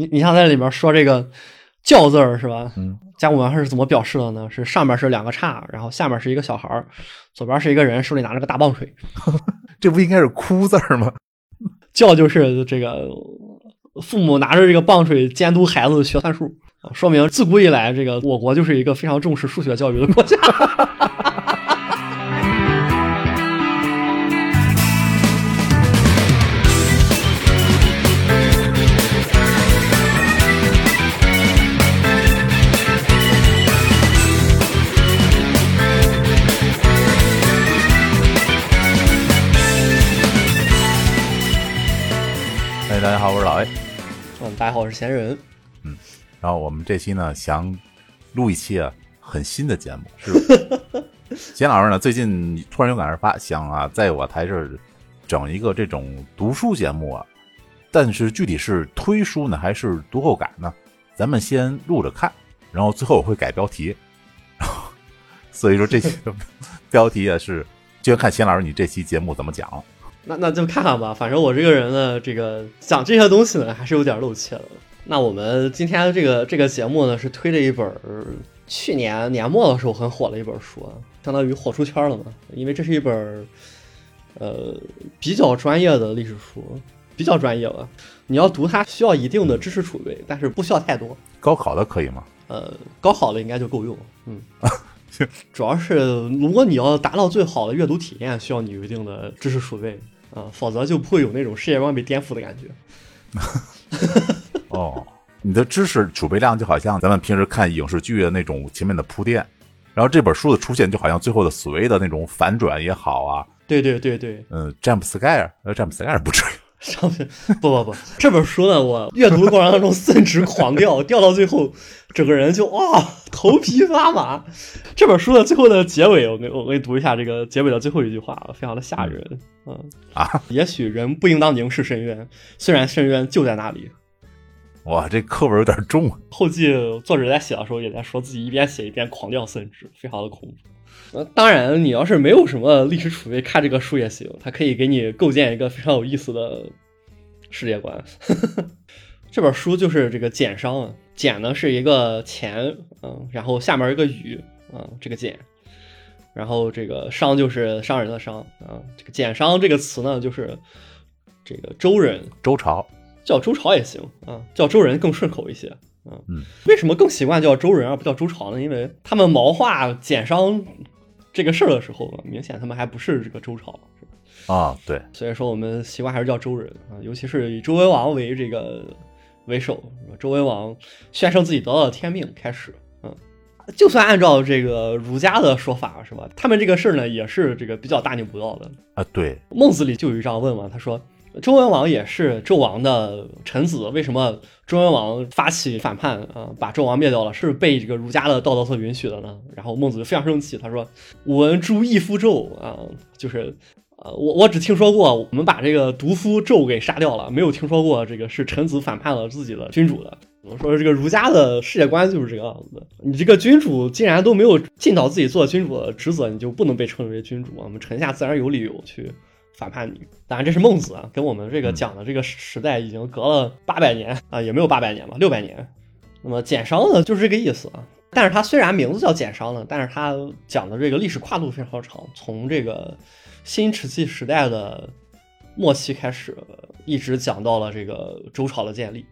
你你像在里面说这个“教”字儿是吧？嗯，甲骨文是怎么表示的呢？是上面是两个叉，然后下面是一个小孩儿，左边是一个人，手里拿着个大棒槌。这不应该是“哭”字儿吗？教就是这个父母拿着这个棒槌监督孩子学算术，说明自古以来这个我国就是一个非常重视数学教育的国家。是闲人。嗯然后我们这期呢，想录一期啊很新的节目，是贤 老师呢最近突然有感而发，想啊在我台这儿整一个这种读书节目啊，但是具体是推书呢还是读后感呢？咱们先录着看，然后最后我会改标题。所以说这期的 标题啊是，就要看贤老师你这期节目怎么讲。那那就看看吧，反正我这个人呢，这个讲这些东西呢，还是有点露怯的。那我们今天这个这个节目呢，是推了一本儿去年年末的时候很火的一本书啊，相当于火出圈了嘛。因为这是一本儿呃比较专业的历史书，比较专业吧。你要读它需要一定的知识储备，但是不需要太多。高考的可以吗？呃，高考的应该就够用。嗯，主要是如果你要达到最好的阅读体验，需要你有一定的知识储备啊、否则就不会有那种世界观被颠覆的感觉。哦，你的知识储备量就好像咱们平时看影视剧的那种前面的铺垫，然后这本书的出现就好像最后的所谓的那种反转也好啊，对对对对，嗯，詹姆斯盖尔，呃，詹姆斯盖尔不至于，上面不不不，这本书呢，我阅读的过程当中甚至狂掉，掉到最后，整个人就哇头皮发麻。这本书的最后的结尾，我给我给你读一下这个结尾的最后一句话，非常的吓人。嗯啊，也许人不应当凝视深渊，虽然深渊就在那里。哇，这课文有点重啊。后记作者在写的时候也在说自己一边写一边狂掉甚至，非常的恐怖。呃，当然，你要是没有什么历史储备，看这个书也行，它可以给你构建一个非常有意思的世界观。这本书就是这个简商啊，简呢是一个钱，嗯，然后下面一个雨，嗯，这个简，然后这个商就是商人的商啊，这个简商这个词呢，就是这个周人周朝，叫周朝也行啊，叫周人更顺口一些。嗯嗯，为什么更习惯叫周人而不叫周朝呢？因为他们毛化简商这个事儿的时候啊，明显他们还不是这个周朝，是吧？啊，对，所以说我们习惯还是叫周人啊，尤其是以周文王为这个为首，周文王宣称自己得到了天命开始，嗯，就算按照这个儒家的说法，是吧？他们这个事儿呢，也是这个比较大逆不道的，啊，对，孟子里就有一章问嘛，他说周文王也是纣王的臣子，为什么周文王发起反叛啊、把纣王灭掉了，是被这个儒家的道德所允许的呢？然后孟子就非常生气，他说：“吾闻诸义夫纣啊，就是。”呃，我我只听说过我们把这个毒夫纣给杀掉了，没有听说过这个是臣子反叛了自己的君主的。我说这个儒家的世界观就是这个样子的。你这个君主既然都没有尽到自己做君主的职责，你就不能被称为君主。我们臣下自然有理由去反叛女。当然这是孟子啊，跟我们这个讲的这个时代已经隔了八百年啊，也没有八百年吧，六百年。那么简商呢，就是这个意思啊。但是它虽然名字叫简商呢，但是它讲的这个历史跨度非常长，从这个新石器时代的末期开始，一直讲到了这个周朝的建立，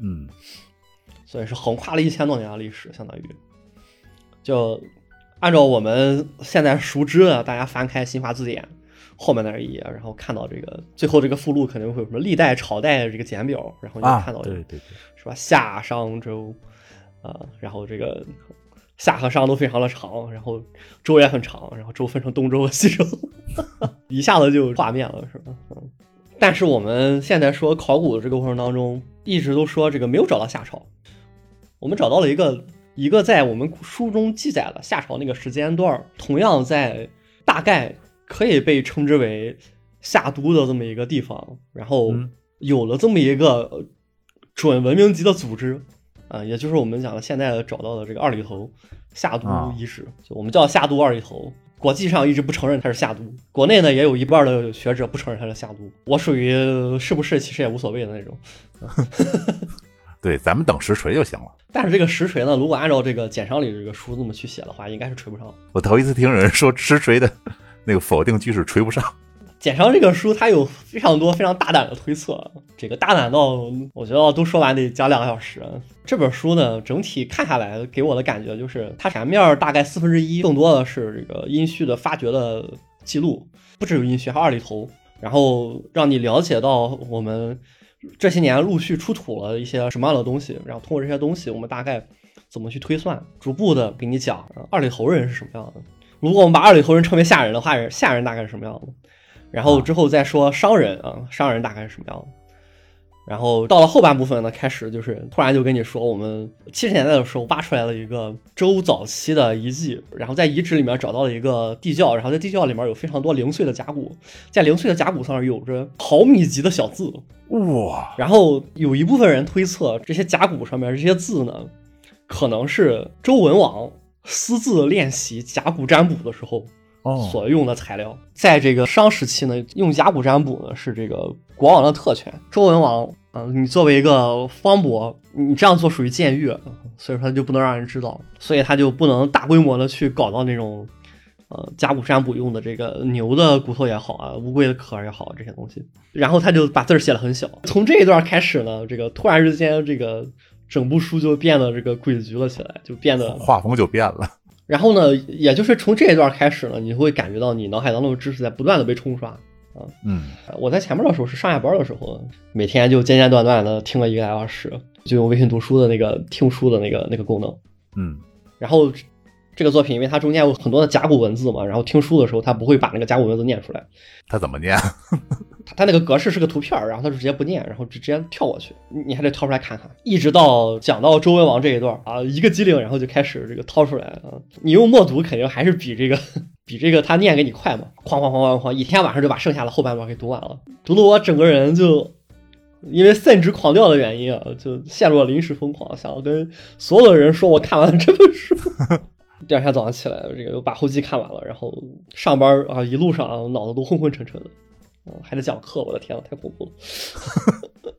嗯，所以是横跨了一千多年的历史，相当于就按照我们现在熟知的，大家翻开新华字典后面那一页，然后看到这个最后这个附录肯定会有什么历代朝代的这个简表，然后你就啊看到，对对对，是吧？夏商周，啊、然后这个夏和商都非常的长，然后周也很长，然后周分成东周和西周，一下子就有画面了，是吧？嗯。但是我们现在说考古的这个过程当中，一直都说这个没有找到夏朝，我们找到了一个一个在我们书中记载了夏朝那个时间段，同样在大概可以被称之为夏都的这么一个地方，然后嗯有了这么一个呃准文明级的组织，啊、也就是我们讲的现在找到的这个二里头夏都啊遗址，就我们叫夏都二里头。国际上一直不承认它是夏都，国内呢也有一半的学者不承认它是夏都。我属于是不是其实也无所谓的那种。对，咱们等实锤就行了。但是这个实锤呢，如果按照这个简商里这个书这么去写的话，应该是锤不上。我头一次听有人说实锤的那个否定句式锤不上。简章这个书它有非常多非常大胆的推测，这个大胆到我觉得都说完得讲两个小时。这本书呢，整体看下来给我的感觉就是，它前面大概四分之一更多的是这个殷墟的发掘的记录，不只有殷墟，还有二里头，然后让你了解到我们这些年陆续出土了一些什么样的东西，然后通过这些东西，我们大概怎么去推算，逐步的给你讲二里头人是什么样的。如果我们把二里头人称为下人的话，下人大概是什么样子？然后之后再说商人啊，商人大概是什么样子？然后到了后半部分呢，开始就是突然就跟你说，我们七十年代的时候挖出来了一个周早期的遗迹，然后在遗址里面找到了一个地窖，然后在地窖里面有非常多零碎的甲骨，在零碎的甲骨上有着毫米级的小字，哇！然后有一部分人推测，这些甲骨上面这些字呢，可能是周文王私自练习甲骨占卜的时候。所用的材料，在这个商时期呢，用甲骨占卜呢是这个国王的特权。周文王嗯，你作为一个方伯，你这样做属于僭越，所以说他就不能让人知道，所以他就不能大规模的去搞到那种，呃，甲骨占卜用的这个牛的骨头也好啊，乌龟的壳也好这些东西。然后他就把字儿写的很小。从这一段开始呢，这个突然之间，这个整部书就变得这个诡谲了起来，就变得画风就变了。然后呢，也就是从这一段开始呢，你会感觉到你脑海当中的知识在不断的被冲刷啊。嗯，我在前面的时候是上下班的时候，每天就间间断断的听了一个来小时，就用微信读书的那个听书的那个那个功能。嗯，然后这个作品，因为它中间有很多的甲骨文字嘛，然后听书的时候他不会把那个甲骨文字念出来。他怎么念？他他那个格式是个图片，然后他就直接不念，然后直直接跳过去，你还得掏出来看看。一直到讲到周文王这一段啊，一个机灵，然后就开始这个掏出来啊。你用默读肯定还是比这个比这个他念给你快嘛，哐哐哐哐哐，一天晚上就把剩下的后半段给读完了。读的我整个人就因为散值狂掉的原因啊，就陷入了临时疯狂，想要跟所有的人说我看完了这本书。第二天早上起来，这个又把后记看完了，然后上班啊，一路上脑子都昏昏沉沉的。还得讲课，我的天呐，太恐怖了，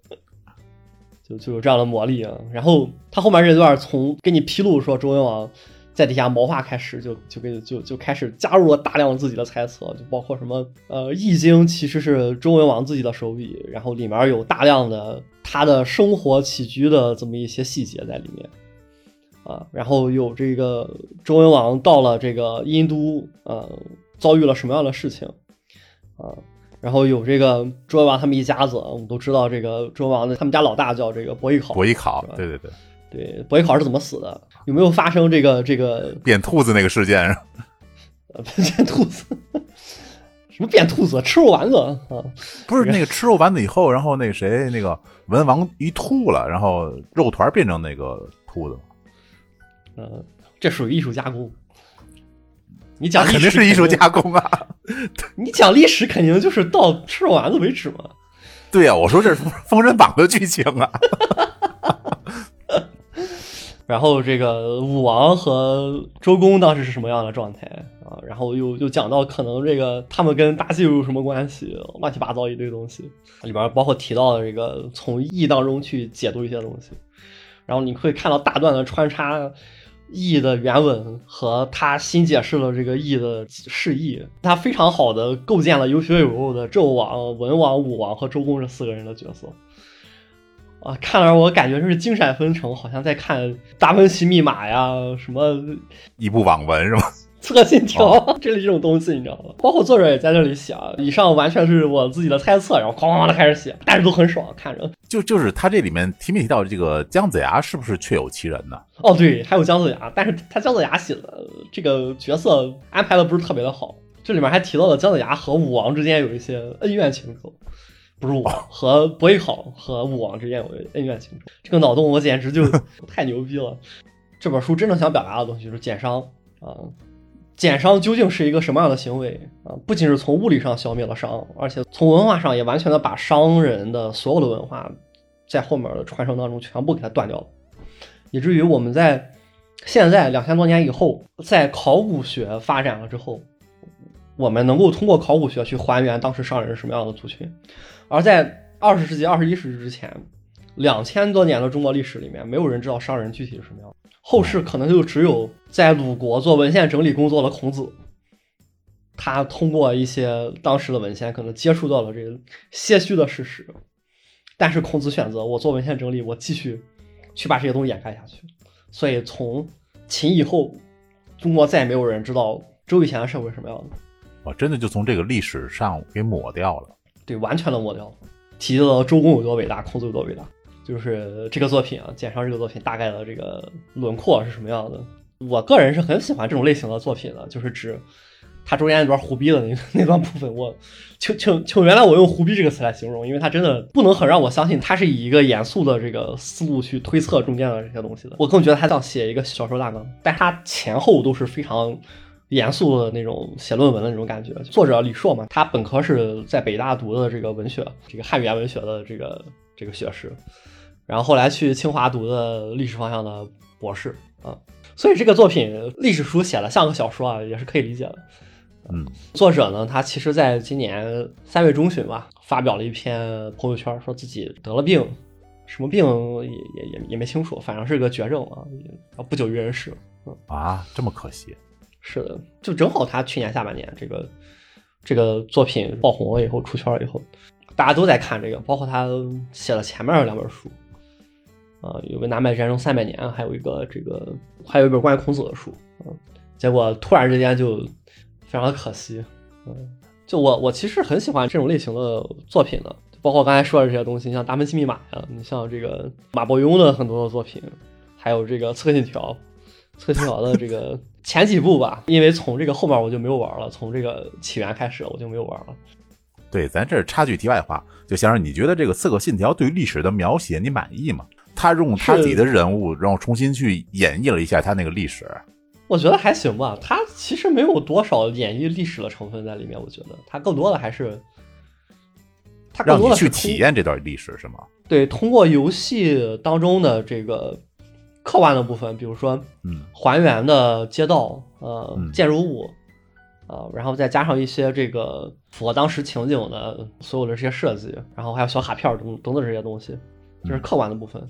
就就有这样的魔力啊。然后他后面这段从给你披露说周文王在底下谋划开始，就就给就就开始加入了大量自己的猜测，就包括什么呃《易经》其实是周文王自己的手笔，然后里面有大量的他的生活起居的这么一些细节在里面啊。然后有这个周文王到了这个殷都，呃，遭遇了什么样的事情啊？然后有这个周文王他们一家子，我们都知道这个周文王的他们家老大叫这个伯邑考。伯邑考，对对对，对伯邑考是怎么死的？有没有发生这个这个变兔子那个事件？变兔子？什么变兔子？吃肉丸子啊？不是那个吃肉丸子以后，然后那谁那个文王一吐了，然后肉团变成那个兔子。嗯，这属于艺术加工。你讲肯定是艺术加工啊！你讲历史肯定就是到吃肉丸子为止嘛？对呀，我说这是《封神榜》的剧情啊。然后这个武王和周公当时是什么样的状态啊？然后又又讲到可能这个他们跟妲己有什么关系？乱七八糟一堆东西，里边包括提到的这个从义当中去解读一些东西，然后你会看到大段的穿插。义的原文和他新解释了这个义的释义，他非常好的构建了有血有肉的纣王、文王、武王和周公这四个人的角色。啊，看来我感觉就是精神纷呈，好像在看达芬奇密码呀，什么一部网文是吗？刺客信条这类这种东西，你知道吗？包括作者也在这里写，以上完全是我自己的猜测，然后哐哐的开始写，但是都很爽，看着。就就是他这里面提没提到这个姜子牙是不是确有其人呢？哦，对，还有姜子牙，但是他姜子牙写的这个角色安排的不是特别的好，这里面还提到了姜子牙和武王之间有一些恩怨情仇，不是武王和伯邑考和武王之间有恩怨情仇，这个脑洞我简直就 太牛逼了。这本书真正想表达的东西就是减商啊。减商究竟是一个什么样的行为啊？不仅是从物理上消灭了商，而且从文化上也完全的把商人的所有的文化，在后面的传承当中全部给它断掉了，以至于我们在现在两千多年以后，在考古学发展了之后，我们能够通过考古学去还原当时商人是什么样的族群，而在二十世纪、二十一世纪之前，两千多年的中国历史里面，没有人知道商人具体是什么样。后世可能就只有在鲁国做文献整理工作的孔子，他通过一些当时的文献，可能接触到了这个些许的事实。但是孔子选择我做文献整理，我继续去把这些东西掩盖下去。所以从秦以后，中国再也没有人知道周以前的社会是什么样的。我真的就从这个历史上给抹掉了。对，完全的抹掉了。提到周公有多伟大，孔子有多伟大，就是这个作品啊，简上这个作品大概的这个轮廓是什么样的。我个人是很喜欢这种类型的作品的，就是指它中间那段胡逼的那 那段部分，我请请请原来我用胡逼这个词来形容，因为它真的不能很让我相信它是以一个严肃的这个思路去推测中间的这些东西的。我更觉得它像写一个小说大纲，但它前后都是非常。严肃的那种写论文的那种感觉。作者李硕嘛，他本科是在北大读的这个文学，这个汉语言文学的这个这个学士，然后后来去清华读的历史方向的博士啊。所以这个作品历史书写的像个小说啊，也是可以理解的。嗯，作者呢，他其实在今年三月中旬吧，发表了一篇朋友圈，说自己得了病，什么病也也也也没清楚，反正是个绝症啊，不久于人世。嗯啊，这么可惜。是的，就正好他去年下半年这个这个作品爆红了以后出圈了以后，大家都在看这个，包括他写了前面两本书，啊，有个南北战争三百年，还有一个这个还有一本关于孔子的书，嗯，结果突然之间就非常的可惜，嗯，就我我其实很喜欢这种类型的作品的，包括刚才说的这些东西，像《达芬奇密码》呀，你像这个马伯庸的很多的作品，还有这个《刺客信条》。刺客信条的这个 前几部吧，因为从这个后面我就没有玩了，从这个起源开始我就没有玩了。对，咱这插句题外话，就先生，你觉得这个刺客信条对于历史的描写你满意吗？他用他自己的人物，然后重新去演绎了一下他那个历史，我觉得还行吧。他其实没有多少演绎历史的成分在里面，我觉得他更多的还是他更多的去体验这段历史，是吗？对，通过游戏当中的这个。客观的部分，比如说，嗯，还原的街道，呃，建筑物，呃，然后再加上一些这个符合当时情景的所有的这些设计，然后还有小卡片等等等这些东西，就是客观的部分，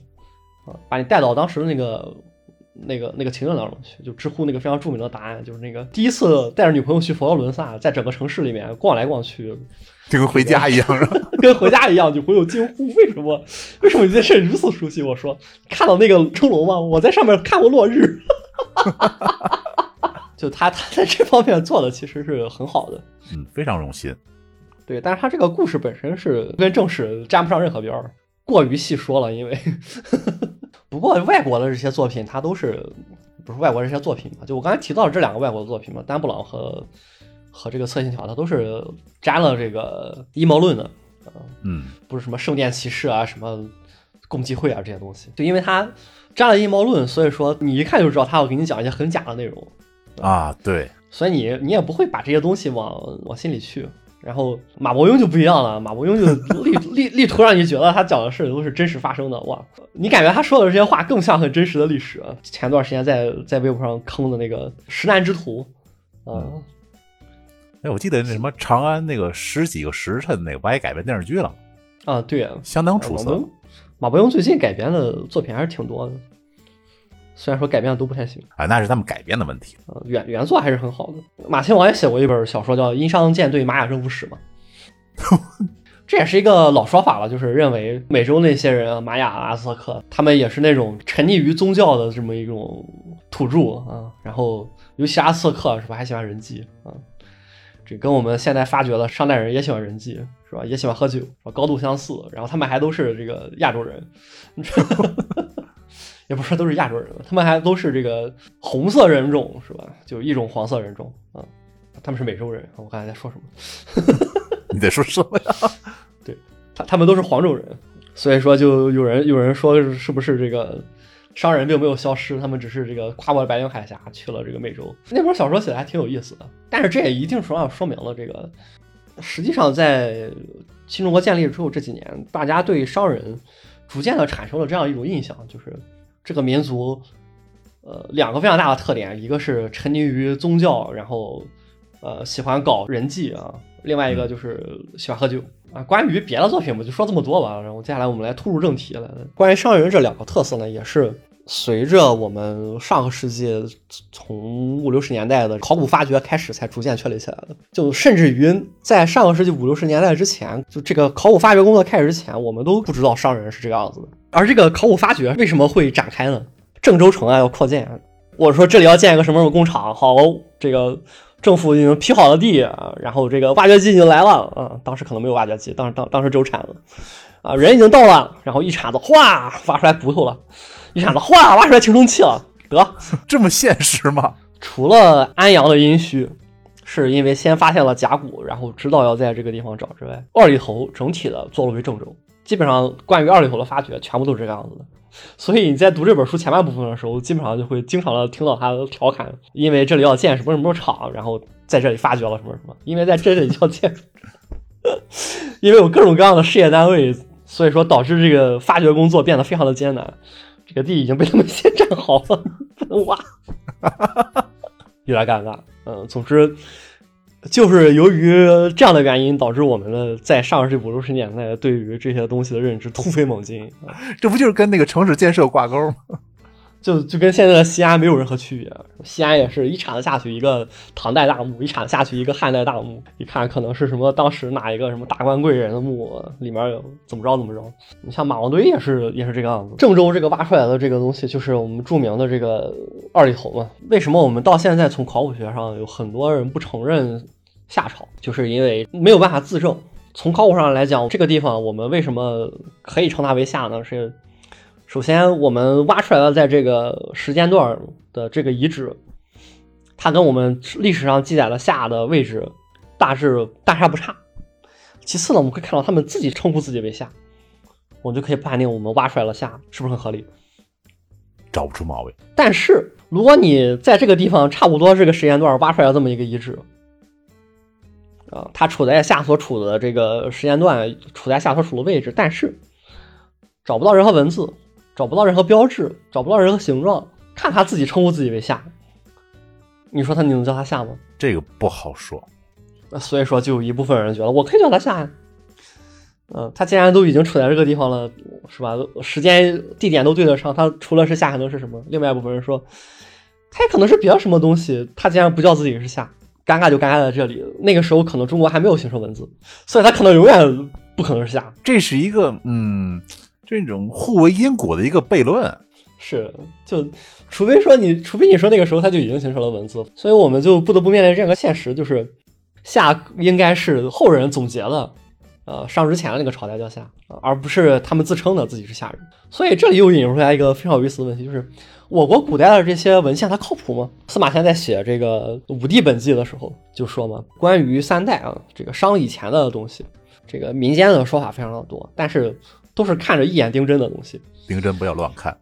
啊，把你带到当时的那个那个那个情景当中去。就知乎那个非常著名的答案，就是那个第一次带着女朋友去佛罗伦萨，在整个城市里面逛来逛去。就跟回家一样，跟回家一样，女朋友惊呼：“为什么？为什么你这事如此熟悉？”我说：“看到那个钟楼吗？我在上面看过落日。”就他，他在这方面做的其实是很好的，嗯，非常用心。对，但是他这个故事本身是跟正史沾不上任何边儿，过于细说了。因为，不过外国的这些作品，它都是不是外国这些作品嘛？就我刚才提到的这两个外国的作品嘛，丹布朗和。和这个侧信条，它都是沾了这个阴谋论的，嗯，不是什么圣殿骑士啊，什么共济会啊这些东西，就因为它沾了阴谋论，所以说你一看就知道他要给你讲一些很假的内容啊，对，所以你你也不会把这些东西往往心里去。然后马伯庸就不一样了，马伯庸就 力力力图让你觉得他讲的事都是真实发生的，哇，你感觉他说的这些话更像很真实的历史。前段时间在在微博上坑的那个石难之徒，啊。哎，我记得那什么长安那个十几个时辰那个不还改编电视剧了啊？对啊，相当出色。马伯庸最近改编的作品还是挺多的，虽然说改编的都不太行啊，那是他们改编的问题。啊，原原作还是很好的。马亲王也写过一本小说叫《殷商舰队玛雅征服史》嘛，这也是一个老说法了，就是认为美洲那些人，玛雅、阿兹特克，他们也是那种沉溺于宗教的这么一种土著啊。然后，尤其阿兹特克是吧，还喜欢人祭啊。这跟我们现在发掘的上代人也喜欢人祭，是吧？也喜欢喝酒，高度相似。然后他们还都是这个亚洲人，也不是说都是亚洲人，他们还都是这个红色人种，是吧？就一种黄色人种啊。他们是美洲人，我刚才在说什么？你在说什么呀？对他，他们都是黄种人，所以说就有人有人说是不是这个？商人并没有消失，他们只是这个跨过了白令海峡去了这个美洲。那本小说写的还挺有意思的，但是这也一定程度上说明了这个，实际上在新中国建立之后这几年，大家对商人逐渐的产生了这样一种印象，就是这个民族，呃，两个非常大的特点，一个是沉溺于宗教，然后呃喜欢搞人际啊，另外一个就是喜欢喝酒啊。关于别的作品，我就说这么多吧。然后接下来我们来突入正题了。关于商人这两个特色呢，也是随着我们上个世纪从五六十年代的考古发掘开始，才逐渐确立起来的。就甚至于在上个世纪五六十年代之前，就这个考古发掘工作开始之前，我们都不知道商人是这个样子的。而这个考古发掘为什么会展开呢？郑州城啊要扩建，我说这里要建一个什么什么工厂，好，这个政府已经批好了地啊，然后这个挖掘机已经来了啊，当时可能没有挖掘机，当时当当时只有铲子啊，人已经到了，然后一铲子哗挖出来骨头了，一铲子哗挖出来青铜器了，得 这么现实吗？除了安阳的殷墟是因为先发现了甲骨，然后知道要在这个地方找之外，二里头整体的坐落为郑州，基本上关于二里头的发掘全部都是这个样子的。所以你在读这本书前半部分的时候，基本上就会经常的听到他调侃，因为这里要建什么什么厂，然后在这里发掘了什么什么，因为在这里要建，因为有各种各样的事业单位，所以说导致这个发掘工作变得非常的艰难。这个地已经被他们先占好了，不能挖，有点尴尬。嗯，总之。就是由于这样的原因，导致我们的在上世纪五六十年代对于这些东西的认知突飞猛进。这不就是跟那个城市建设挂钩吗？就就跟现在的西安没有任何区别。西安也是一铲子下去一个唐代大墓，一铲子下去一个汉代大墓，一看可能是什么当时哪一个什么达官贵人的墓，里面有怎么着怎么着。你像马王堆也是也是这个样子。郑州这个挖出来的这个东西，就是我们著名的这个二里头嘛。为什么我们到现在从考古学上有很多人不承认？夏朝就是因为没有办法自证。从考古上来讲，这个地方我们为什么可以称它为夏呢？是首先我们挖出来了在这个时间段的这个遗址，它跟我们历史上记载的夏的位置大致大差不差。其次呢，我们可以看到他们自己称呼自己为夏，我们就可以判定我们挖出来了夏是不是很合理？找不出毛病。但是如果你在这个地方差不多这个时间段挖出来这么一个遗址。啊，它处在夏所处的这个时间段，处在夏所处的位置，但是找不到任何文字，找不到任何标志，找不到任何形状，看他自己称呼自己为夏，你说他你能叫他夏吗？这个不好说。那所以说，就有一部分人觉得我可以叫他夏呀。嗯，他既然都已经处在这个地方了，是吧？时间地点都对得上，他除了是夏还能是什么？另外一部分人说，他也可能是别的什么东西，他既然不叫自己是夏。尴尬就尴尬在这里，那个时候可能中国还没有形成文字，所以他可能永远不可能是夏。这是一个嗯，这种互为因果的一个悖论。是，就除非说你，除非你说那个时候它就已经形成了文字，所以我们就不得不面对这样一个现实，就是夏应该是后人总结的，呃，上之前的那个朝代叫夏，而不是他们自称的自己是夏人。所以这里又引出来一个非常有意思的问题，就是。我国古代的这些文献它靠谱吗？司马迁在写这个《武帝本纪》的时候就说嘛，关于三代啊，这个商以前的东西，这个民间的说法非常的多，但是都是看着一眼定真的东西。定真不要乱看。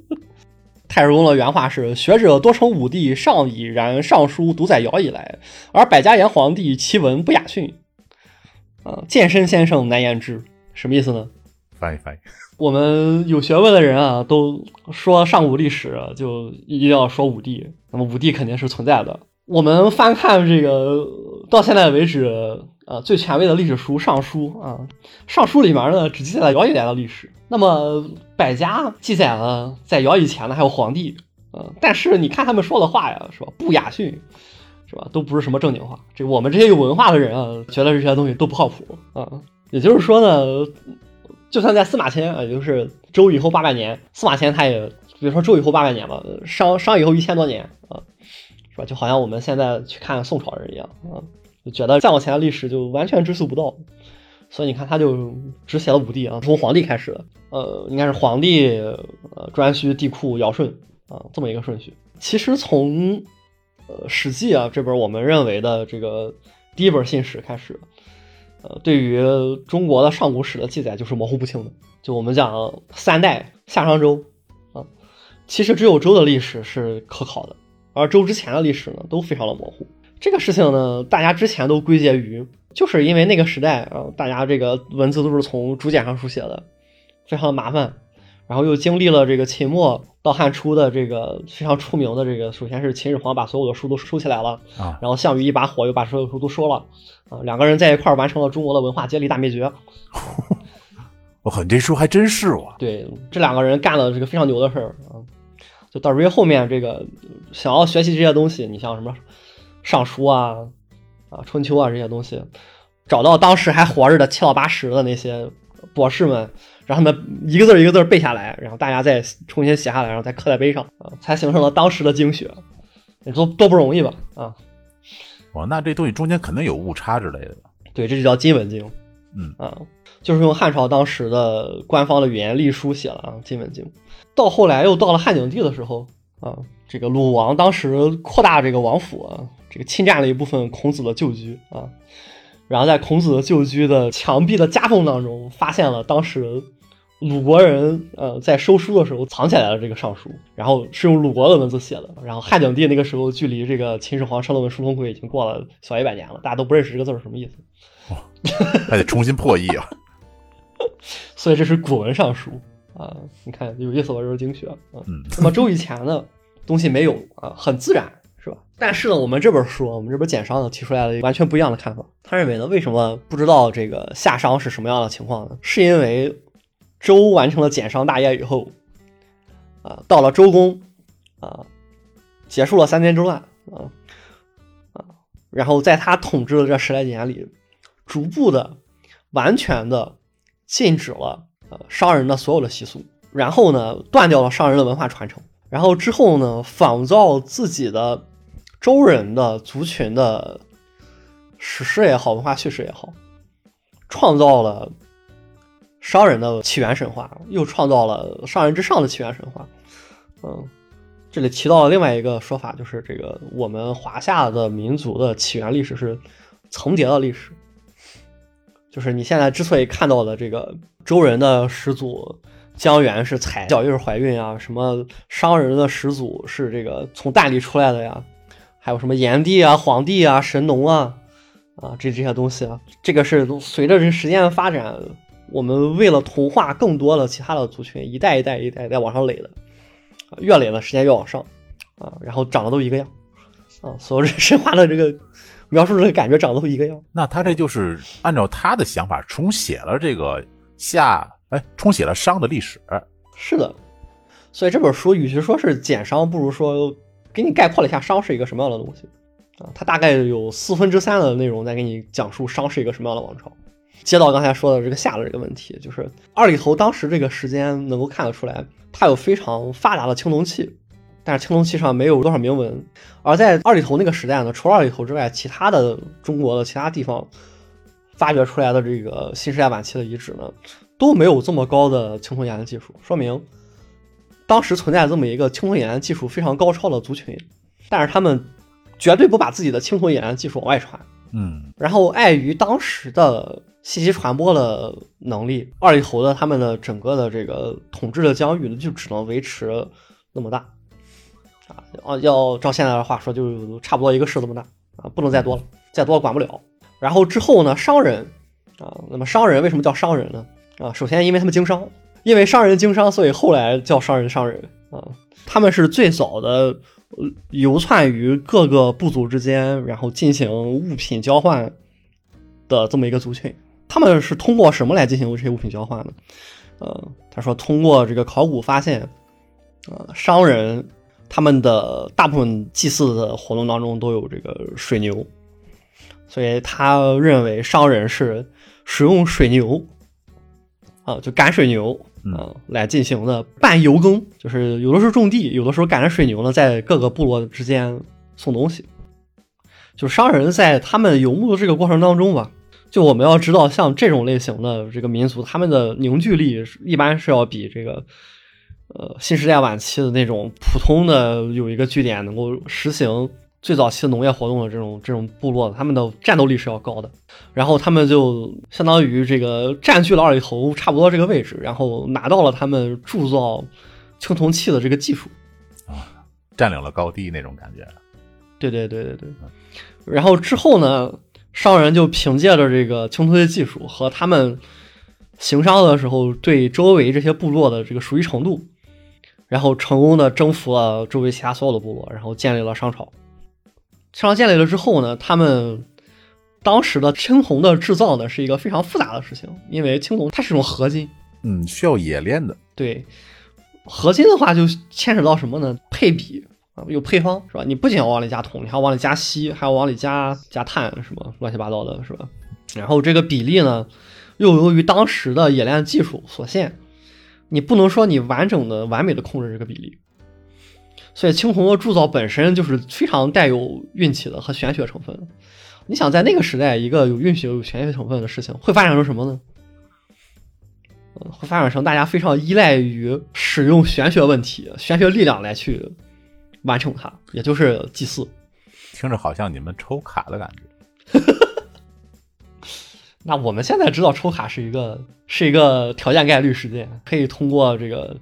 太史公的原话是：“学者多称武帝上已，然尚书独载尧以来，而百家言皇帝其文不雅训。”啊，健身先生难言之，什么意思呢？翻译翻译。我们有学问的人啊，都说上古历史就一定要说武帝，那么武帝肯定是存在的。我们翻看这个到现在为止啊最权威的历史书《尚书》啊，《尚书》里面呢只记载了尧以来的历史。那么百家记载了在尧以前的还有皇帝，嗯，但是你看他们说的话呀，是吧？不雅训，是吧？都不是什么正经话。这我们这些有文化的人啊，觉得这些东西都不靠谱啊。也就是说呢。就算在司马迁啊，也就是周以后八百年，司马迁他也，比如说周以后八百年吧，商商以后一千多年啊，是吧？就好像我们现在去看宋朝人一样啊，就觉得再往前的历史就完全追溯不到，所以你看他就只写了武帝啊，从皇帝开始，呃，应该是皇帝、呃，颛顼、帝喾、尧舜啊，这么一个顺序。其实从呃《史记》啊这本我们认为的这个第一本信史开始。呃，对于中国的上古史的记载就是模糊不清的。就我们讲三代夏商周啊，其实只有周的历史是可考的，而周之前的历史呢都非常的模糊。这个事情呢，大家之前都归结于，就是因为那个时代啊，大家这个文字都是从竹简上书写的，非常的麻烦，然后又经历了这个秦末到汉初的这个非常出名的这个，首先是秦始皇把所有的书都收起来了啊，然后项羽一把火又把所有书都收了啊，两个人在一块儿完成了中国的文化接力大灭绝。我靠，你这书还真是我。对，这两个人干了这个非常牛的事儿啊，就导致于后面这个想要学习这些东西，你像什么尚书啊、啊春秋啊这些东西，找到当时还活着的七老八十的那些博士们，让他们一个字一个字背下来，然后大家再重新写下来，然后再刻在碑上啊，才形成了当时的经学。你说多不容易吧？啊，哇，那这东西中间肯定有误差之类的。对，这就叫金文经。嗯啊，就是用汉朝当时的官方的语言隶书写了啊，《金文经》。到后来又到了汉景帝的时候啊，这个鲁王当时扩大这个王府啊，这个侵占了一部分孔子的旧居啊，然后在孔子的旧居的墙壁的夹缝当中，发现了当时鲁国人呃在收书的时候藏起来的这个尚书，然后是用鲁国的文字写的。然后汉景帝那个时候距离这个秦始皇上论文书通会已经过了小一百年了，大家都不认识这个字是什么意思。还得重新破译啊！所以这是古文尚书啊，你看有意思吧？这是经学啊。嗯，那么周以前呢东西没有啊，很自然是吧？但是呢，我们这本书，我们这本简商呢提出来了完全不一样的看法。他认为呢，为什么不知道这个夏商是什么样的情况呢？是因为周完成了简商大业以后啊，到了周公啊，结束了三年之乱啊啊，然后在他统治的这十来年里，逐步的、完全的禁止了呃商人的所有的习俗，然后呢，断掉了商人的文化传承，然后之后呢，仿造自己的周人的族群的史诗也好，文化叙事也好，创造了商人的起源神话，又创造了商人之上的起源神话。嗯，这里提到了另外一个说法，就是这个我们华夏的民族的起源历史是层叠的历史。就是你现在之所以看到的这个周人的始祖姜源是踩脚印怀孕啊，什么商人的始祖是这个从蛋里出来的呀，还有什么炎帝啊、黄帝啊、神农啊啊这这些东西啊，这个是随着这时间的发展，我们为了同化更多的其他的族群，一代一代一代在往上垒的，越垒的时间越往上啊，然后长得都一个样啊，所有人神话的这个。描述这个感觉长得都一个样，那他这就是按照他的想法重写了这个夏，哎，重写了商的历史。是的，所以这本书与其说是简商，不如说给你概括了一下商是一个什么样的东西啊。它大概有四分之三的内容在给你讲述商是一个什么样的王朝。接到刚才说的这个夏的这个问题，就是二里头当时这个时间能够看得出来，它有非常发达的青铜器。但是青铜器上没有多少铭文，而在二里头那个时代呢，除了二里头之外，其他的中国的其他地方发掘出来的这个新时代晚期的遗址呢，都没有这么高的青铜冶技术，说明当时存在这么一个青铜冶技术非常高超的族群，但是他们绝对不把自己的青铜冶技术往外传，嗯，然后碍于当时的信息传播的能力，二里头的他们的整个的这个统治的疆域呢，就只能维持那么大。啊，要照现在的话说，就差不多一个市这么大啊，不能再多了，再多管不了。然后之后呢，商人啊，那么商人为什么叫商人呢？啊，首先因为他们经商，因为商人经商，所以后来叫商人商人啊。他们是最早的游窜于各个部族之间，然后进行物品交换的这么一个族群。他们是通过什么来进行这些物品交换呢？呃，他说通过这个考古发现，呃，商人。他们的大部分祭祀的活动当中都有这个水牛，所以他认为商人是使用水牛啊，就赶水牛嗯来进行的半游耕，就是有的时候种地，有的时候赶着水牛呢，在各个部落之间送东西。就商人在他们游牧的这个过程当中吧，就我们要知道，像这种类型的这个民族，他们的凝聚力一般是要比这个。呃，新时代晚期的那种普通的有一个据点能够实行最早期的农业活动的这种这种部落，他们的战斗力是要高的。然后他们就相当于这个占据了二里头差不多这个位置，然后拿到了他们铸造青铜器的这个技术啊，占领了高地那种感觉。对对对对对。然后之后呢，商人就凭借着这个青铜器技术和他们。行商的时候对周围这些部落的这个熟悉程度，然后成功的征服了周围其他所有的部落，然后建立了商朝。商朝建立了之后呢，他们当时的青铜的制造呢是一个非常复杂的事情，因为青铜它是一种合金，嗯，需要冶炼的。对，合金的话就牵扯到什么呢？配比啊，有配方是吧？你不仅要往里加铜，你还要往里加锡，还要往里加加碳，什么乱七八糟的，是吧？然后这个比例呢，又由于当时的冶炼技术所限，你不能说你完整的、完美的控制这个比例。所以青铜的铸造本身就是非常带有运气的和玄学成分的。你想在那个时代，一个有运气、有玄学成分的事情，会发展成什么呢？呃会发展成大家非常依赖于使用玄学问题、玄学力量来去完成它，也就是祭祀。听着好像你们抽卡的感觉。那我们现在知道抽卡是一个是一个条件概率事件，可以通过这个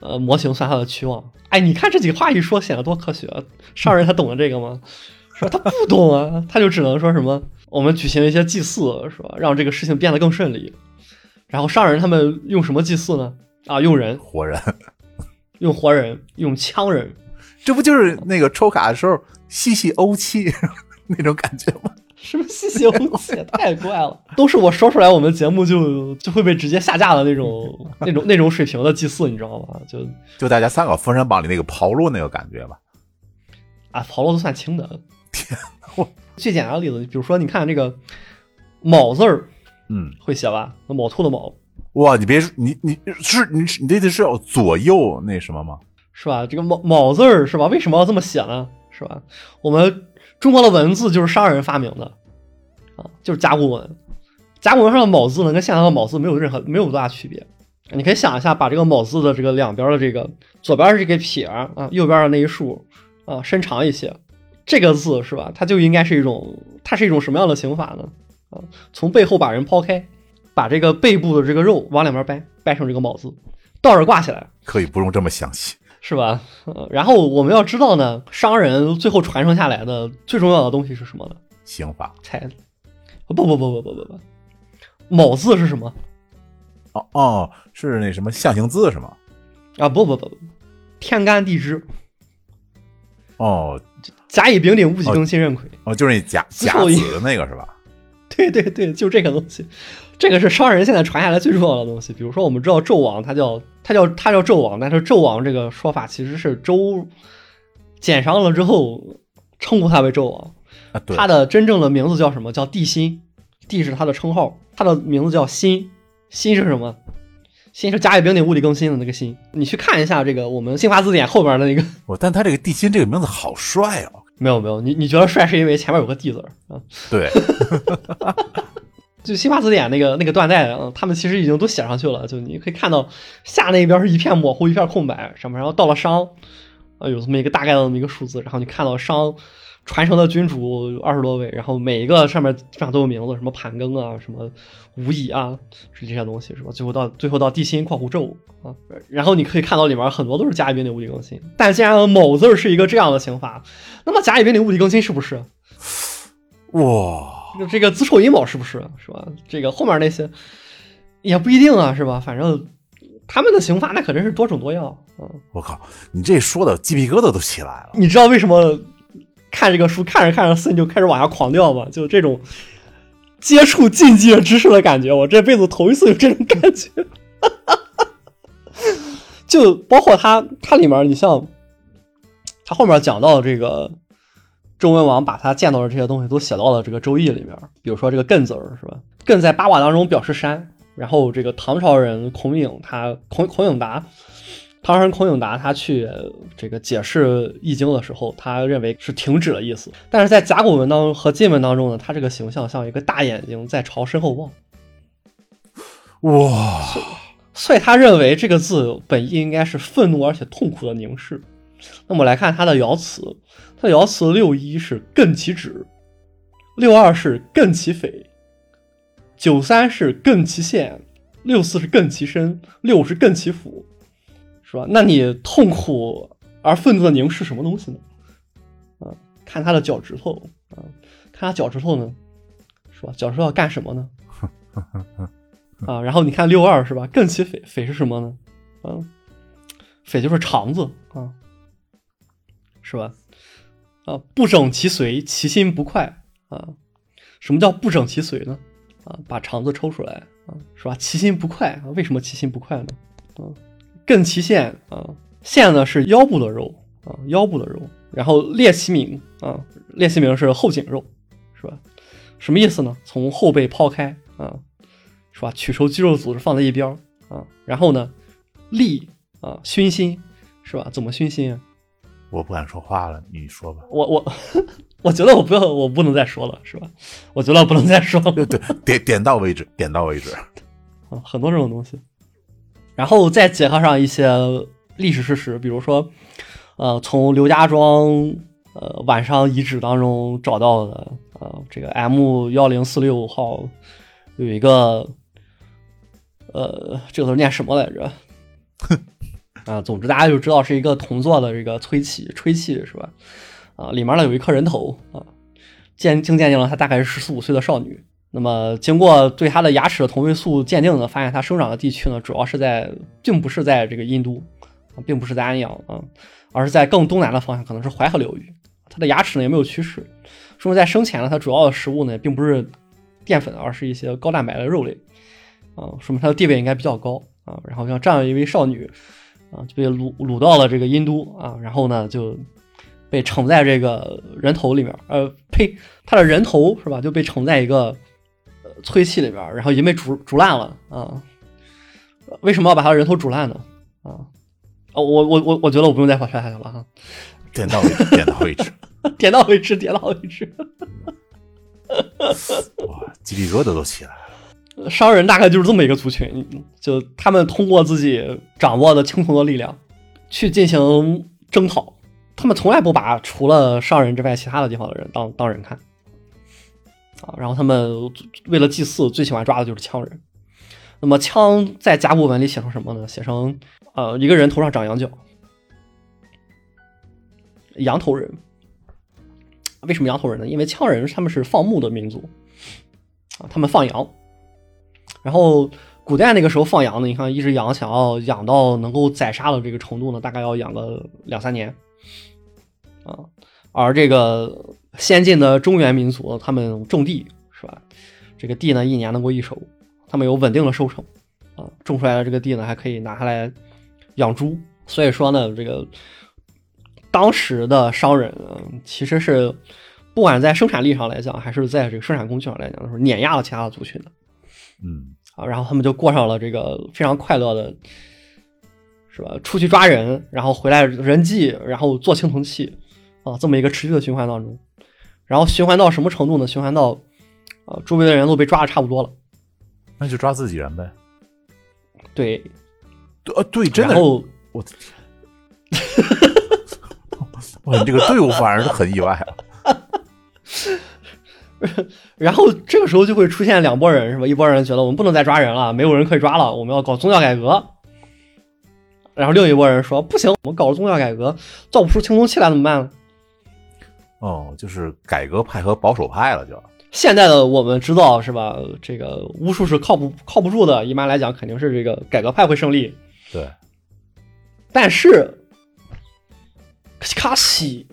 呃模型算它的期望。哎，你看这几个话一说，显得多科学。商人他懂得这个吗？说他不懂啊，他就只能说什么我们举行一些祭祀，是吧？让这个事情变得更顺利。然后商人他们用什么祭祀呢？啊，用人，活人，用活人，用枪人。这不就是那个抽卡的时候吸吸欧气那种感觉吗？什么吸血东西，太怪了！都是我说出来，我们节目就就会被直接下架的那种、那种、那种水平的祭祀，你知道吗？就就大家参考《封神榜》里那个刨路那个感觉吧。啊，刨路都算轻的。天，最简单的例子，比如说，你看这个“卯”字儿嗯，会写吧？那卯兔的卯哇，你别说，你你是你你这是要左右那什么吗？是吧？这个“卯”卯字儿是吧？为什么要这么写呢？是吧？我们中国的文字就是商人发明的啊，就是甲骨文。甲骨文上的“卯”字呢，跟现在的“卯”字没有任何没有多大区别。你可以想一下，把这个“卯”字的这个两边的这个左边是这个撇啊，右边的那一竖啊伸长一些，这个字是吧？它就应该是一种，它是一种什么样的刑法呢？啊，从背后把人抛开，把这个背部的这个肉往两边掰，掰成这个“卯”字，倒着挂起来。可以不用这么详细。是吧？呃，然后我们要知道呢，商人最后传承下来的最重要的东西是什么呢？刑法猜？不不不不不不不，卯字是什么哦哦，是那什么象形字是吗？啊？不不不不，天干地支，哦甲乙丙丁戊己庚辛壬癸。哦，就是那甲甲子的那个是吧？对对对，就这个东西，这个是商人现在传下来最重要的东西。比如说，我们知道纣王，他叫他叫他叫纣王，但是纣王这个说法其实是周减商了之后称呼他为纣王。啊，他的真正的名字叫什么？叫帝辛，帝是他的称号，他的名字叫辛，辛是什么？辛是甲乙丙丁戊己庚辛的那个辛。你去看一下这个我们新华字典后边的那个，我但他这个帝辛这个名字好帅哦。没有没有，你你觉得帅是因为前面有个帝字啊？对 就新华字典那个那个断代啊，他们其实已经都写上去了，就你可以看到下那边是一片模糊，一片空白，上面然后到了商，啊有这么一个大概的这么一个数字，然后你看到商传承的君主有二十多位，然后每一个上面基本上都有名字，什么盘庚啊，什么无乙啊，是这些东西是吧？最后到最后到地心（括弧纣）啊，然后你可以看到里面很多都是甲乙丙丁戊己庚辛，但既然某字是一个这样的刑法，那么甲乙丙丁戊己庚辛是不是？哇，这个子丑寅卯是不是是吧？这个后面那些也不一定啊，是吧？反正他们的刑罚那可真是多种多样嗯。我靠，你这说的鸡皮疙瘩都起来了。你知道为什么看这个书看着看着心就开始往下狂掉吗？就这种接触禁忌知识的感觉，我这辈子头一次有这种感觉。就包括他，它里面你像他后面讲到这个周文王把他见到的这些东西都写到了这个《周易》里面，比如说这个艮字儿是吧？艮在八卦当中表示山，然后这个唐朝人孔颖他 孔孔颖达。唐朝人孔颖达他去这个解释《易经》的时候，他认为是停止的意思，但是在甲骨文当中和金文当中呢，他这个形象像一个大眼睛在朝身后望，哇，所以他认为这个字本意应该是愤怒而且痛苦的凝视。那么来看他的爻辞，它的爻辞六一是艮其趾，六二是艮其匪，九三是艮其县，六四是艮其身，六五是艮其府，是吧？那你痛苦而愤怒的凝视什么东西呢？啊，看他的脚趾头啊，看他脚趾头呢，是吧？脚趾头要干什么呢？啊。然后你看六二是吧？艮其匪，匪是什么呢？嗯，匪就是肠子啊，是吧？啊，不整其髓，其心不快啊。什么叫不整其髓呢？啊，把肠子抽出来啊，是吧？其心不快啊，为什么其心不快呢？啊，艮其线啊，线呢是腰部的肉啊，腰部的肉。然后裂其名啊，裂其名是后颈肉，是吧？什么意思呢？从后背剖开啊，是吧？取出肌肉组织放在一边啊，然后呢，利啊，熏心，是吧？怎么熏心啊？我不敢说话了，你说吧。我我我觉得我不要，我不能再说了，是吧？我觉得我不能再说了。对对，点点到为止，点到为止。啊，很多这种东西，然后再结合上一些历史事实，比如说。呃，从刘家庄呃晚上遗址当中找到的呃，这个 M 幺零四六号有一个呃，这个字念什么来着？啊，总之大家就知道是一个铜做的这个吹气，吹气是吧？啊，里面呢有一颗人头啊，鉴经鉴定了她大概是十四五岁的少女。那么经过对她的牙齿的同位素鉴定呢，发现她生长的地区呢主要是在，并不是在这个印度啊，并不是在安阳啊。而是在更东南的方向，可能是淮河流域。她的牙齿呢也没有龋齿，说明在生前呢，它主要的食物呢并不是淀粉，而是一些高蛋白的肉类啊，说明她的地位应该比较高啊。然后像这样一位少女啊，就被掳掳到了这个殷都啊，然后呢就被盛在这个人头里面，呃，呸，他的人头是吧，就被盛在一个催器里边，然后已经被煮煮烂了啊。为什么要把他的人头煮烂呢？啊？哦，我我我我觉得我不用再说下去了哈，点到为止，点到为止，点到为止，点到为止。哇，鸡皮疙瘩都起来了。商人大概就是这么一个族群，就他们通过自己掌握的青铜的力量去进行征讨，他们从来不把除了商人之外其他的地方的人当当人看啊。然后他们为了祭祀，最喜欢抓的就是羌人。那么羌在甲骨文里写成什么呢？写成。呃，一个人头上长羊角，羊头人。为什么羊头人呢？因为羌人他们是放牧的民族啊，他们放羊。然后古代那个时候放羊呢，你看一只羊想要养到能够宰杀的这个程度呢，大概要养个两三年啊。而这个先进的中原民族，他们种地是吧？这个地呢，一年能够一收，他们有稳定的收成啊，种出来的这个地呢，还可以拿下来。养猪，所以说呢，这个当时的商人其实是不管在生产力上来讲，还是在这个生产工具上来讲，都是碾压了其他的族群的。嗯，啊，然后他们就过上了这个非常快乐的，是吧？出去抓人，然后回来人祭，然后做青铜器，啊，这么一个持续的循环当中。然后循环到什么程度呢？循环到啊，周围的人都被抓的差不多了，那就抓自己人呗。对。呃，对，真的，我，哇，你这个队伍反而是很意外啊。然后这个时候就会出现两拨人，是吧？一拨人觉得我们不能再抓人了，没有人可以抓了，我们要搞宗教改革。然后另一拨人说，不行，我们搞了宗教改革，造不出青铜器来怎么办呢？哦，就是改革派和保守派了，就现在的我们知道是吧？这个巫术是靠不靠不住的，一般来讲肯定是这个改革派会胜利。对，但是卡西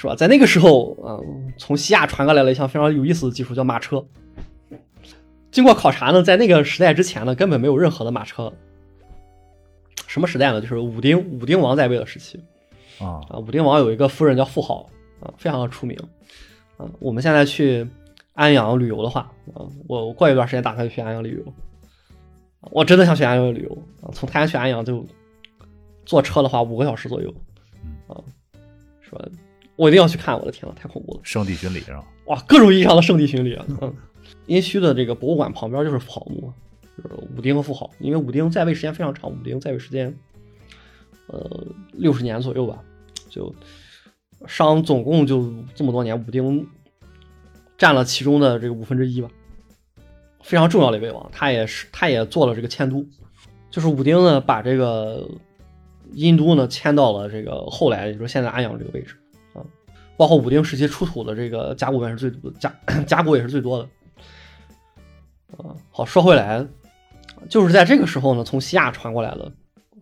是吧？在那个时候，嗯，从西亚传过来了一项非常有意思的技术，叫马车。经过考察呢，在那个时代之前呢，根本没有任何的马车。什么时代呢？就是武丁武丁王在位的时期。啊啊！武丁王有一个夫人叫妇好啊，非常的出名。啊，我们现在去安阳旅游的话，啊，我过一段时间打算去安阳旅游。我真的想去安阳旅游啊！从泰安去安阳就坐车的话五个小时左右，啊，是吧？我一定要去看！我的天呐，太恐怖了！圣地巡礼是吧？哇，各种意义上的圣地巡礼啊！嗯，殷墟的这个博物馆旁边就是妇好墓，就是武丁和妇好。因为武丁在位时间非常长，武丁在位时间呃六十年左右吧，就商总共就这么多年，武丁占了其中的这个五分之一吧。非常重要的一位王，他也是，他也做了这个迁都，就是武丁呢，把这个殷都呢迁到了这个后来，也就是现在安阳这个位置啊。包括武丁时期出土的这个甲骨文是最多，甲 甲骨也是最多的啊。好，说回来，就是在这个时候呢，从西亚传过来的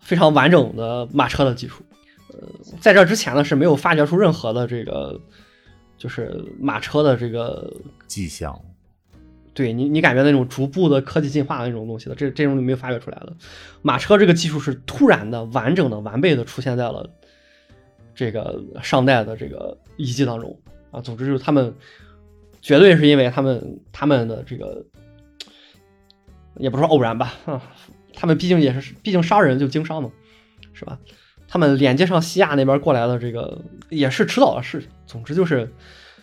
非常完整的马车的技术。呃，在这之前呢是没有发掘出任何的这个就是马车的这个迹象。对你，你感觉那种逐步的科技进化的那种东西的，这这种没有发掘出来的。马车这个技术是突然的、完整的、完备的出现在了这个上代的这个遗迹当中啊。总之就是他们绝对是因为他们他们的这个也不是说偶然吧啊，他们毕竟也是毕竟商人就经商嘛，是吧？他们连接上西亚那边过来的这个也是迟早的事情。总之就是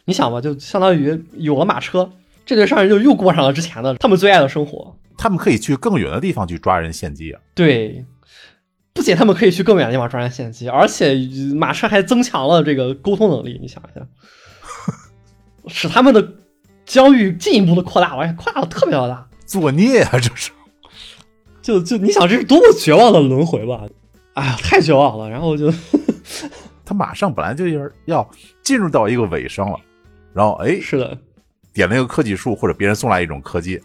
你想吧，就相当于有了马车。这对商人就又过上了之前的他们最爱的生活。他们可以去更远的地方去抓人献祭啊！对，不仅他们可以去更远的地方抓人献祭，而且马车还增强了这个沟通能力。你想一下，使他们的疆域进一步的扩大，而且扩大的特别的大。作孽啊！这是，就就你想，这是多么绝望的轮回吧？哎呀，太绝望了。然后就，他马上本来就是要进入到一个尾声了，然后哎，是的。点了一个科技树，或者别人送来一种科技，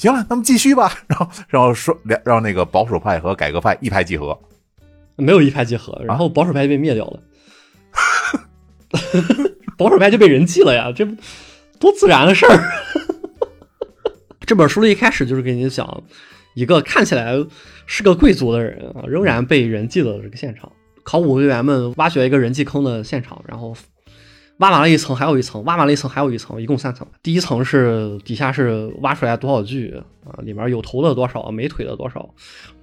行了，那么继续吧。然后，然后说让让那个保守派和改革派一拍即合，没有一拍即合，然后保守派就被灭掉了，保守派就被人祭了呀，这多自然的事儿。这本书的一开始就是给你讲一个看起来是个贵族的人啊，仍然被人祭的这个现场，考古队员们挖掘一个人祭坑的现场，然后。挖完了一层，还有一层，挖完了一层，还有一层，一共三层。第一层是底下是挖出来多少具啊？里面有头的多少，没腿的多少？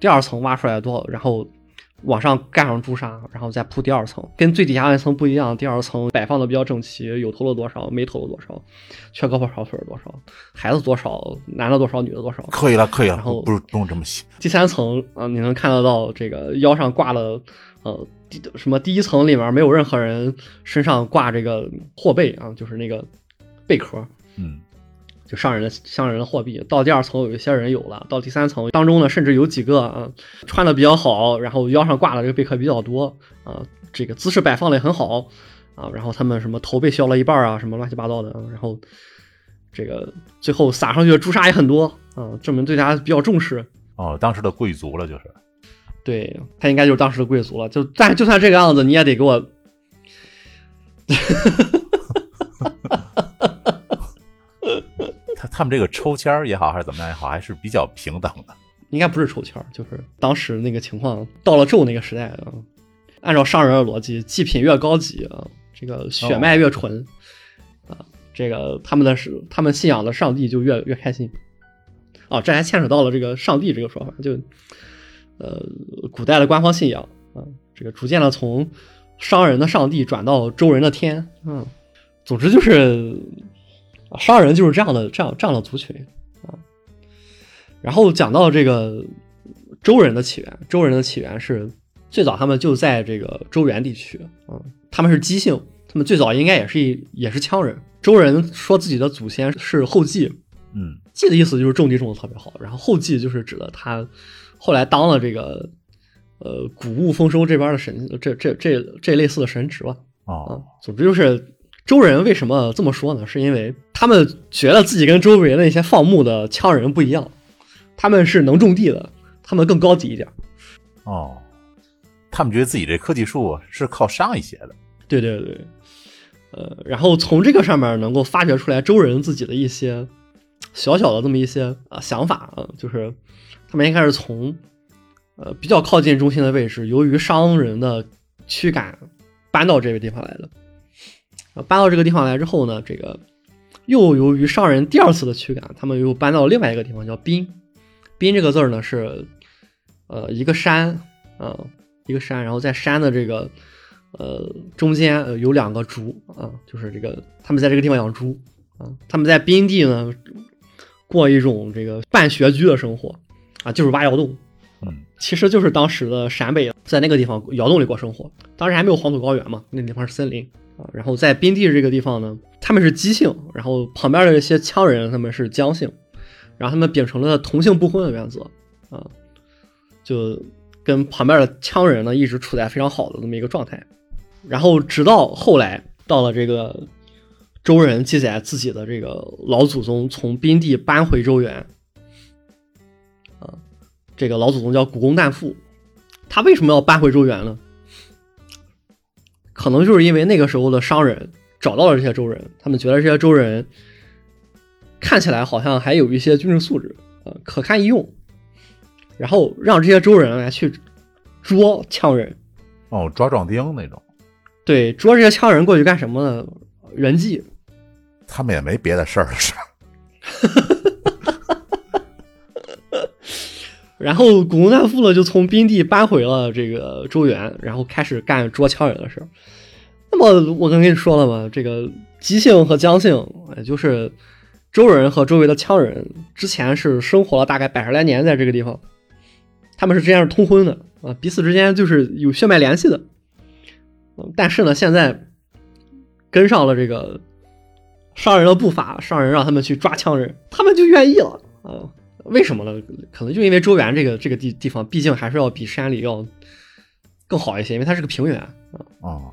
第二层挖出来多少？然后往上盖上朱砂，然后再铺第二层，跟最底下那层不一样。第二层摆放的比较整齐，有头的多少，没头的多少，缺胳膊少腿多少，孩子多少，男的多少，女的多少？可以了，可以了。然后不不用这么细。第三层啊，你能看得到这个腰上挂了呃。第什么？第一层里面没有任何人身上挂这个货贝啊，就是那个贝壳，嗯，就上人的上人的货币。到第二层有一些人有了，到第三层当中呢，甚至有几个啊穿的比较好，然后腰上挂的这个贝壳比较多啊，这个姿势摆放的也很好啊，然后他们什么头被削了一半啊，什么乱七八糟的，然后这个最后撒上去的朱砂也很多啊，证明对大家比较重视。哦，当时的贵族了，就是。对他应该就是当时的贵族了，就但就算这个样子，你也得给我，他他们这个抽签也好，还是怎么样也好，还是比较平等的。应该不是抽签就是当时那个情况，到了纣那个时代啊，按照商人的逻辑，祭品越高级啊，这个血脉越纯啊，这个他们的是他们信仰的上帝就越越开心。哦，这还牵扯到了这个上帝这个说法，就。呃，古代的官方信仰啊，这个逐渐的从商人的上帝转到周人的天，嗯，总之就是商人就是这样的这样这样的族群啊。然后讲到这个周人的起源，周人的起源是最早他们就在这个周原地区啊，他们是姬姓，他们最早应该也是也是羌人。周人说自己的祖先是后稷，嗯，稷的意思就是种地种的特别好，然后后稷就是指的他。后来当了这个，呃，谷物丰收这边的神，这这这这类似的神职吧。啊，总之就是周人为什么这么说呢？是因为他们觉得自己跟周围的那些放牧的羌人不一样，他们是能种地的，他们更高级一点。哦，他们觉得自己这科技树是靠上一些的。对对对，呃，然后从这个上面能够发掘出来周人自己的一些小小的这么一些啊想法啊，就是。他们应该是从，呃，比较靠近中心的位置，由于商人的驱赶，搬到这个地方来的。搬到这个地方来之后呢，这个又由于商人第二次的驱赶，他们又搬到另外一个地方，叫滨。滨这个字呢是，呃，一个山，啊，一个山，然后在山的这个，呃，中间有两个竹，啊，就是这个他们在这个地方养猪，啊，他们在滨地呢过一种这个半穴居的生活。啊，就是挖窑洞，嗯，其实就是当时的陕北，在那个地方窑洞里过生活。当时还没有黄土高原嘛，那地方是森林啊。然后在边地这个地方呢，他们是姬姓，然后旁边的一些羌人他们是姜姓，然后他们秉承了同姓不婚的原则啊，就跟旁边的羌人呢一直处在非常好的这么一个状态。然后直到后来到了这个周人记载自己的这个老祖宗从宾地搬回周原。啊这个老祖宗叫古公旦父，他为什么要搬回周原呢？可能就是因为那个时候的商人找到了这些周人，他们觉得这些周人看起来好像还有一些军事素质，啊，可堪一用，然后让这些周人来去捉羌人，哦，抓壮丁那种，对，捉这些羌人过去干什么呢？人际，他们也没别的事儿了，是吧？然后古公旦父呢，就从宾地搬回了这个周原，然后开始干捉羌人的事儿。那么我刚跟你说了嘛，这个姬姓和姜姓，也就是周人和周围的羌人，之前是生活了大概百十来年在这个地方，他们是之间是通婚的啊，彼此之间就是有血脉联系的。嗯但是呢，现在跟上了这个商人的步伐，商人让他们去抓羌人，他们就愿意了啊。为什么呢？可能就因为周原这个这个地地方，毕竟还是要比山里要更好一些，因为它是个平原啊，哦，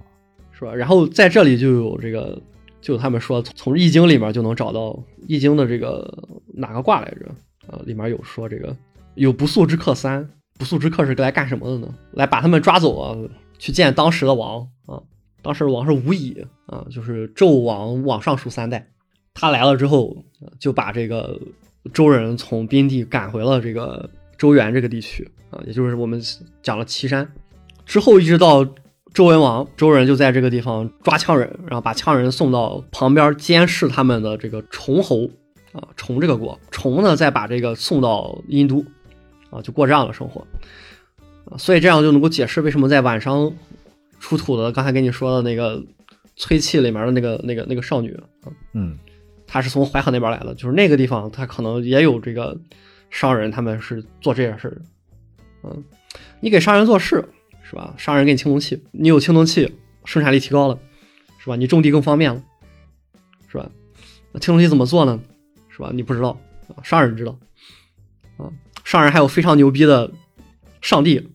是吧？然后在这里就有这个，就有他们说从《易经》里面就能找到《易经》的这个哪个卦来着？啊，里面有说这个有不速之客三，不速之客是来干什么的呢？来把他们抓走啊，去见当时的王啊。当时的王是无乙啊，就是纣王往上数三代。他来了之后，就把这个周人从宾地赶回了这个周原这个地区啊，也就是我们讲了岐山。之后一直到周文王，周人就在这个地方抓羌人，然后把羌人送到旁边监视他们的这个崇侯啊，崇这个国，崇呢再把这个送到殷都啊，就过这样的生活，所以这样就能够解释为什么在晚上出土的刚才跟你说的那个崔器里面的那个那个那个少女啊，嗯，她是从淮河那边来的，就是那个地方，她可能也有这个商人，他们是做这件事的。嗯，你给商人做事是吧？商人给你青铜器，你有青铜器，生产力提高了，是吧？你种地更方便了，是吧？那青铜器怎么做呢？是吧？你不知道啊，商人知道啊。商人还有非常牛逼的上帝，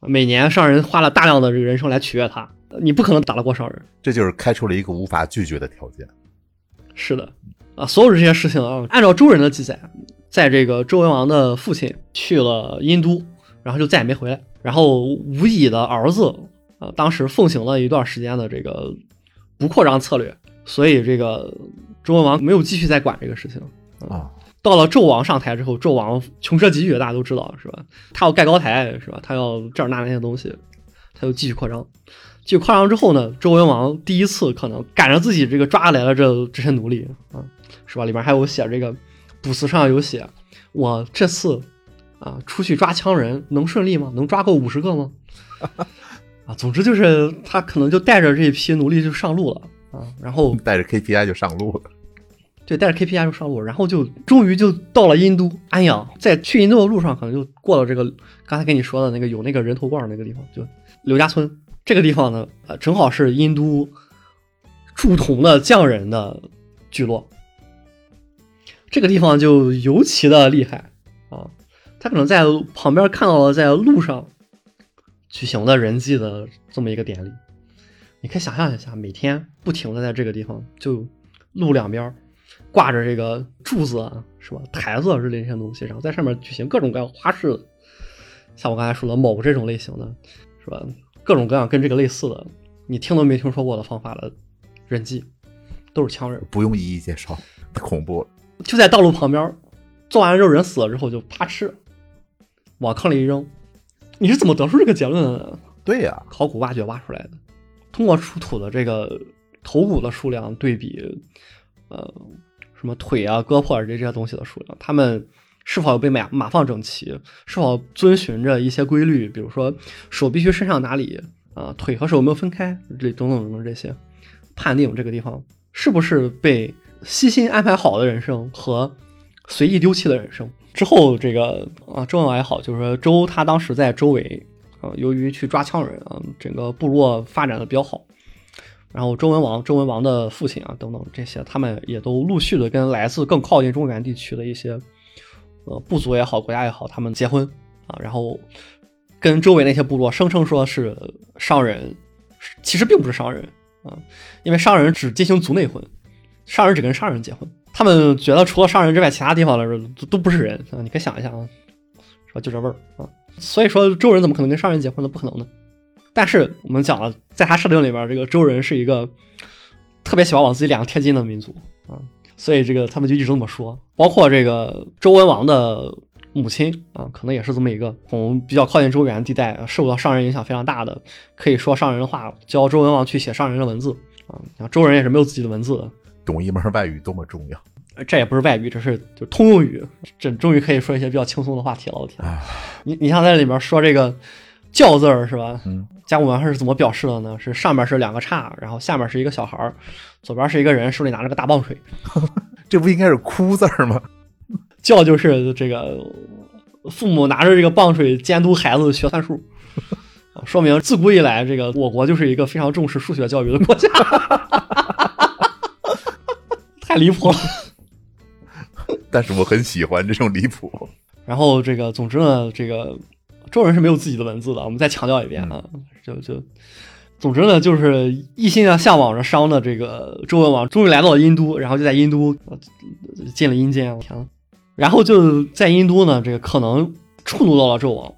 每年商人花了大量的这个人生来取悦他，你不可能打得过商人。这就是开出了一个无法拒绝的条件。是的，啊，所有这些事情啊，按照周人的记载，在这个周文王的父亲去了殷都，然后就再也没回来。然后吴乙的儿子啊，当时奉行了一段时间的这个不扩张策略，所以这个周文王没有继续再管这个事情。啊，到了纣王上台之后，纣王穷奢极欲，大家都知道是吧？他要盖高台是吧？他要这儿那那些东西，他就继续扩张。继续扩张之后呢，周文王第一次可能赶着自己这个抓来了这这些奴隶啊，是吧？里面还有写这个卜辞上有写，我这次啊出去抓羌人能顺利吗？能抓够五十个吗？啊，总之就是他可能就带着这一批奴隶就上路了啊，然后带着 KPI 就上路了。对，带着 KPI 就上路，然后就终于就到了殷都安阳，在去殷都的路上，可能就过了这个刚才跟你说的那个有那个人头罐那个地方，就刘家村这个地方呢，呃，正好是殷都铸铜的匠人的聚落，这个地方就尤其的厉害啊，他可能在旁边看到了在路上举行的人祭的这么一个典礼，你可以想象一下，每天不停的在这个地方就路两边。挂着这个柱子啊，是吧？台子之类这些东西，然后在上面举行各种各样花式，像我刚才说的某这种类型的，是吧？各种各样跟这个类似的，你听都没听说过的方法的人祭，都是枪人。不用一一介绍，太恐怖了。就在道路旁边，做完之后人死了之后就啪吃，往坑里一扔。你是怎么得出这个结论的？对呀、考古挖掘挖出来的，通过出土的这个头骨的数量对比，呃，什么腿啊、胳膊啊这这些东西的数量，他们是否被码码放整齐，是否遵循着一些规律，比如说手必须伸向哪里啊，腿和手有没有分开，这等等等等这些，判定这个地方是不是被悉心安排好的人生和随意丢弃的人生。之后，这个啊，周文王也好，就是说周他当时在周围啊，由于去抓羌人啊，整个部落发展的比较好。然后周文王、周文王的父亲啊等等这些，他们也都陆续的跟来自更靠近中原地区的一些呃部族也好、国家也好，他们结婚啊，然后跟周围那些部落声称说是商人，其实并不是商人啊，因为商人只进行族内婚，商人只跟商人结婚。他们觉得除了商人之外，其他地方的人都都不是人啊！你可以想一下啊，是吧？就这味儿啊。所以说周人怎么可能跟商人结婚呢？不可能的。但是我们讲了，在他设定里边，这个周人是一个特别喜欢往自己脸上贴金的民族啊，所以这个他们就一直这么说。包括这个周文王的母亲啊，可能也是这么一个从比较靠近周原地带，受到商人影响非常大的，可以说商人的话，教周文王去写商人的文字啊。周人也是没有自己的文字的，懂一门外语多么重要。这也不是外语，这是就通用语。这终于可以说一些比较轻松的话题了。我天，你你像在里面说这个“教”字儿是吧？嗯，甲骨文是怎么表示的呢？是上面是两个叉，然后下面是一个小孩儿，左边是一个人手里拿着个大棒槌。这不应该是“哭”字吗？教就是这个父母拿着这个棒槌监督孩子学算术，说明自古以来这个我国就是一个非常重视数学教育的国家。太离谱了。但是我很喜欢这种离谱。然后这个，总之呢，这个周人是没有自己的文字的。我们再强调一遍啊，就就，总之呢，就是一心的向往着商的这个周文王，终于来到了殷都，然后就在殷都进了阴间。我天然后就在殷都呢，这个可能触怒到了纣王，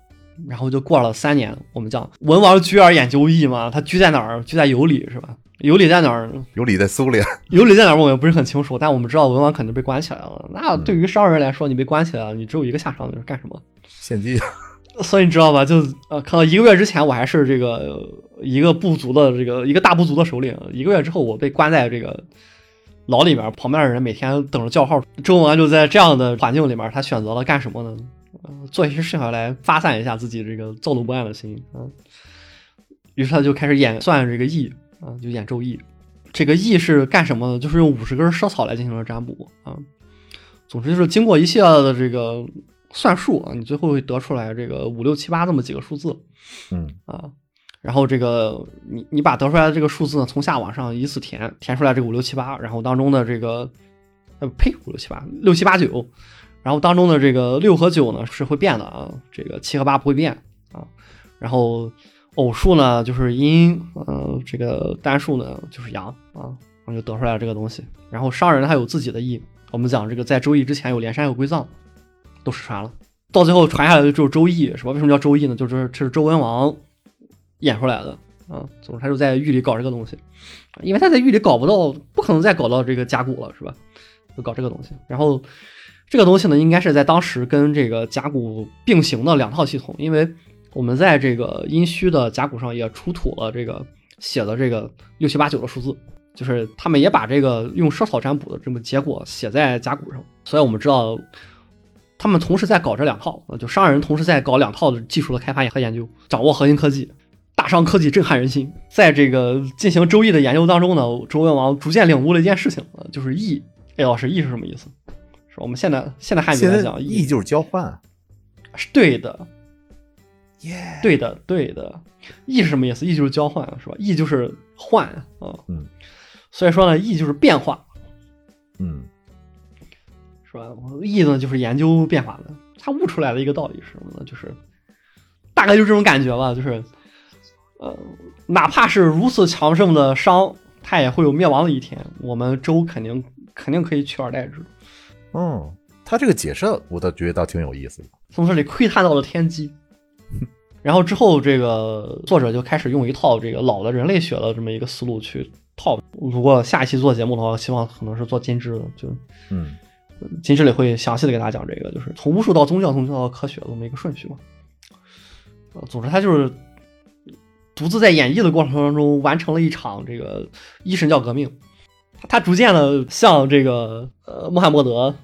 然后就过了三年。我们讲文王居而演究义嘛，他居在哪儿？居在有里是吧？有理在哪儿？有理在苏联。有理在哪儿？我也不是很清楚，但我们知道文王肯定被关起来了。那对于商人来说，你被关起来了，你只有一个下场，就是干什么？献祭。所以你知道吧？就呃，可能一个月之前我还是这个一个部族的这个一个大部族的首领，一个月之后我被关在这个牢里面，旁边的人每天等着叫号。周文王就在这样的环境里面，他选择了干什么呢？做一些事情来发散一下自己这个躁动不安的心啊。于是他就开始演算这个易。啊，就演周易，这个易是干什么的？就是用五十根赊草来进行了占卜啊。总之就是经过一系列的这个算数啊，你最后会得出来这个五六七八这么几个数字。嗯啊，然后这个你你把得出来的这个数字呢，从下往上依次填，填出来这个五六七八，然后当中的这个呃呸五六七八六七八九，然后当中的这个六和九呢是会变的啊，这个七和八不会变啊，然后。偶数呢就是阴，呃，这个单数呢就是阳啊，然后就得出来了这个东西。然后商人他有自己的意，我们讲这个在周易之前有连山有归藏，都失传了。到最后传下来的就是周易，是吧？为什么叫周易呢？就是这是周文王演出来的啊。总之他就在狱里搞这个东西，因为他在狱里搞不到，不可能再搞到这个甲骨了，是吧？就搞这个东西。然后这个东西呢，应该是在当时跟这个甲骨并行的两套系统，因为。我们在这个殷墟的甲骨上也出土了这个写的这个六七八九的数字，就是他们也把这个用烧草占卜的这么结果写在甲骨上，所以我们知道他们同时在搞这两套，就商人同时在搞两套的技术的开发和研究，掌握核心科技，大商科技震撼人心。在这个进行周易的研究当中呢，周文王逐渐领悟了一件事情，就是易。哎，老师，易是什么意思？是我们现在现在汉语来讲，易就是交换，是对的。耶对的，对的，易是什么意思？易就是交换，是吧？易就是换啊，嗯，所以说呢，易就是变化，嗯，是吧？意呢就是研究变化的，他悟出来的一个道理是什么呢？就是大概就这种感觉吧，就是呃，哪怕是如此强盛的商，他也会有灭亡的一天，我们周肯定肯定可以取而代之。嗯，他这个解释我倒觉得倒挺有意思的，从这里窥探到了天机。然后之后，这个作者就开始用一套这个老的人类学的这么一个思路去套。如果下一期做节目的话，希望可能是做金枝的，就嗯，金枝里会详细的给大家讲这个，就是从巫术到宗教，从宗教到科学这么一个顺序嘛。呃，总之他就是独自在演绎的过程当中完成了一场这个一神教革命。他逐渐的像这个呃穆罕默德，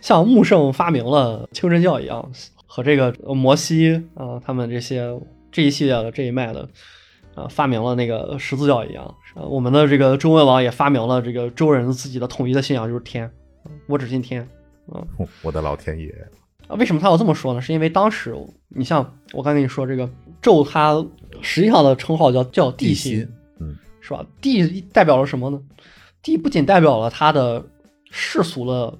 像穆圣发明了清真教一样。和这个摩西啊，他们这些这一系列的这一脉的啊，发明了那个十字教一样，我们的这个周文王也发明了这个周人自己的统一的信仰，就是天，我只信天嗯，我的老天爷啊！为什么他要这么说呢？是因为当时你像我刚跟你说这个咒，他实际上的称号叫叫帝辛，嗯，是吧？帝代表了什么呢？帝不仅代表了他的世俗的。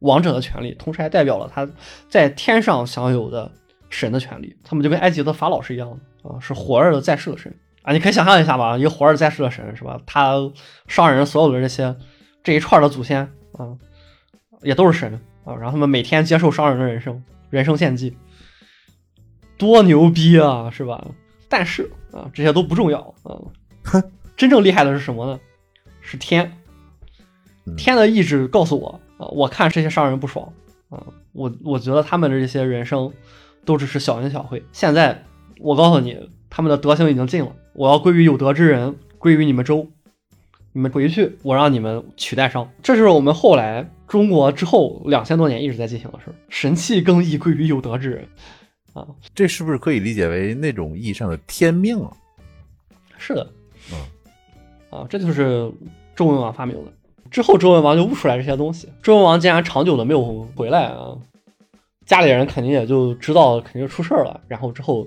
王者的权利，同时还代表了他在天上享有的神的权利。他们就跟埃及的法老是一样的啊，是活着的在世的神啊。你可以想象一下吧，一个活着在世的神是吧？他商人所有的这些这一串的祖先啊，也都是神啊。然后他们每天接受商人的人生人生献祭多牛逼啊，是吧？但是啊，这些都不重要啊，真正厉害的是什么呢？是天，嗯天的意志告诉我啊，我看这些商人不爽啊，我我觉得他们的这些人生都只是小恩小惠。现在我告诉你，他们的德行已经尽了，我要归于有德之人，归于你们周。你们回去，我让你们取代商。这就是我们后来中国之后两千多年一直在进行的事儿。神器更易归于有德之人啊。这是不是可以理解为那种意义上的天命啊？是的，嗯，啊，这就是周文王发明的。之后周文王就悟出来这些东西。周文王竟然长久的没有回来啊，家里人肯定也就知道肯定出事儿了。然后之后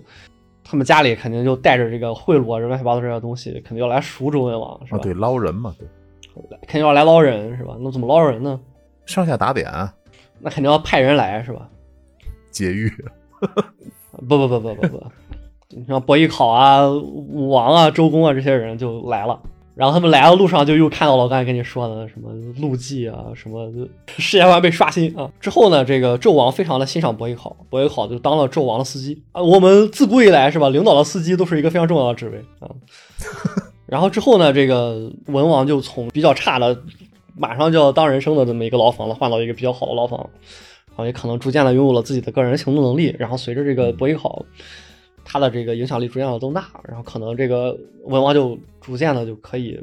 他们家里肯定就带着这个贿赂啊、乱七八糟这些东西，肯定要来赎周文王，是吧？啊，对，捞人嘛，对，肯定要来捞人，是吧？那怎么捞人呢？上下打点，那肯定要派人来，是吧？劫狱，不不不不不不，你像伯邑考啊、武王啊、周公啊这些人就来了。然后他们来的路上就又看到了我刚才跟你说的什么陆记啊，什么 世界观被刷新啊。之后呢，这个纣王非常的欣赏伯邑考，伯邑考就当了纣王的司机啊。我们自古以来是吧，领导的司机都是一个非常重要的职位啊。然后之后呢，这个文王就从比较差的，马上就要当人生的这么一个牢房了，换到一个比较好的牢房，然后也可能逐渐的拥有了自己的个人行动能力。然后随着这个伯邑考，他的这个影响力逐渐的增大，然后可能这个文王就逐渐的就可以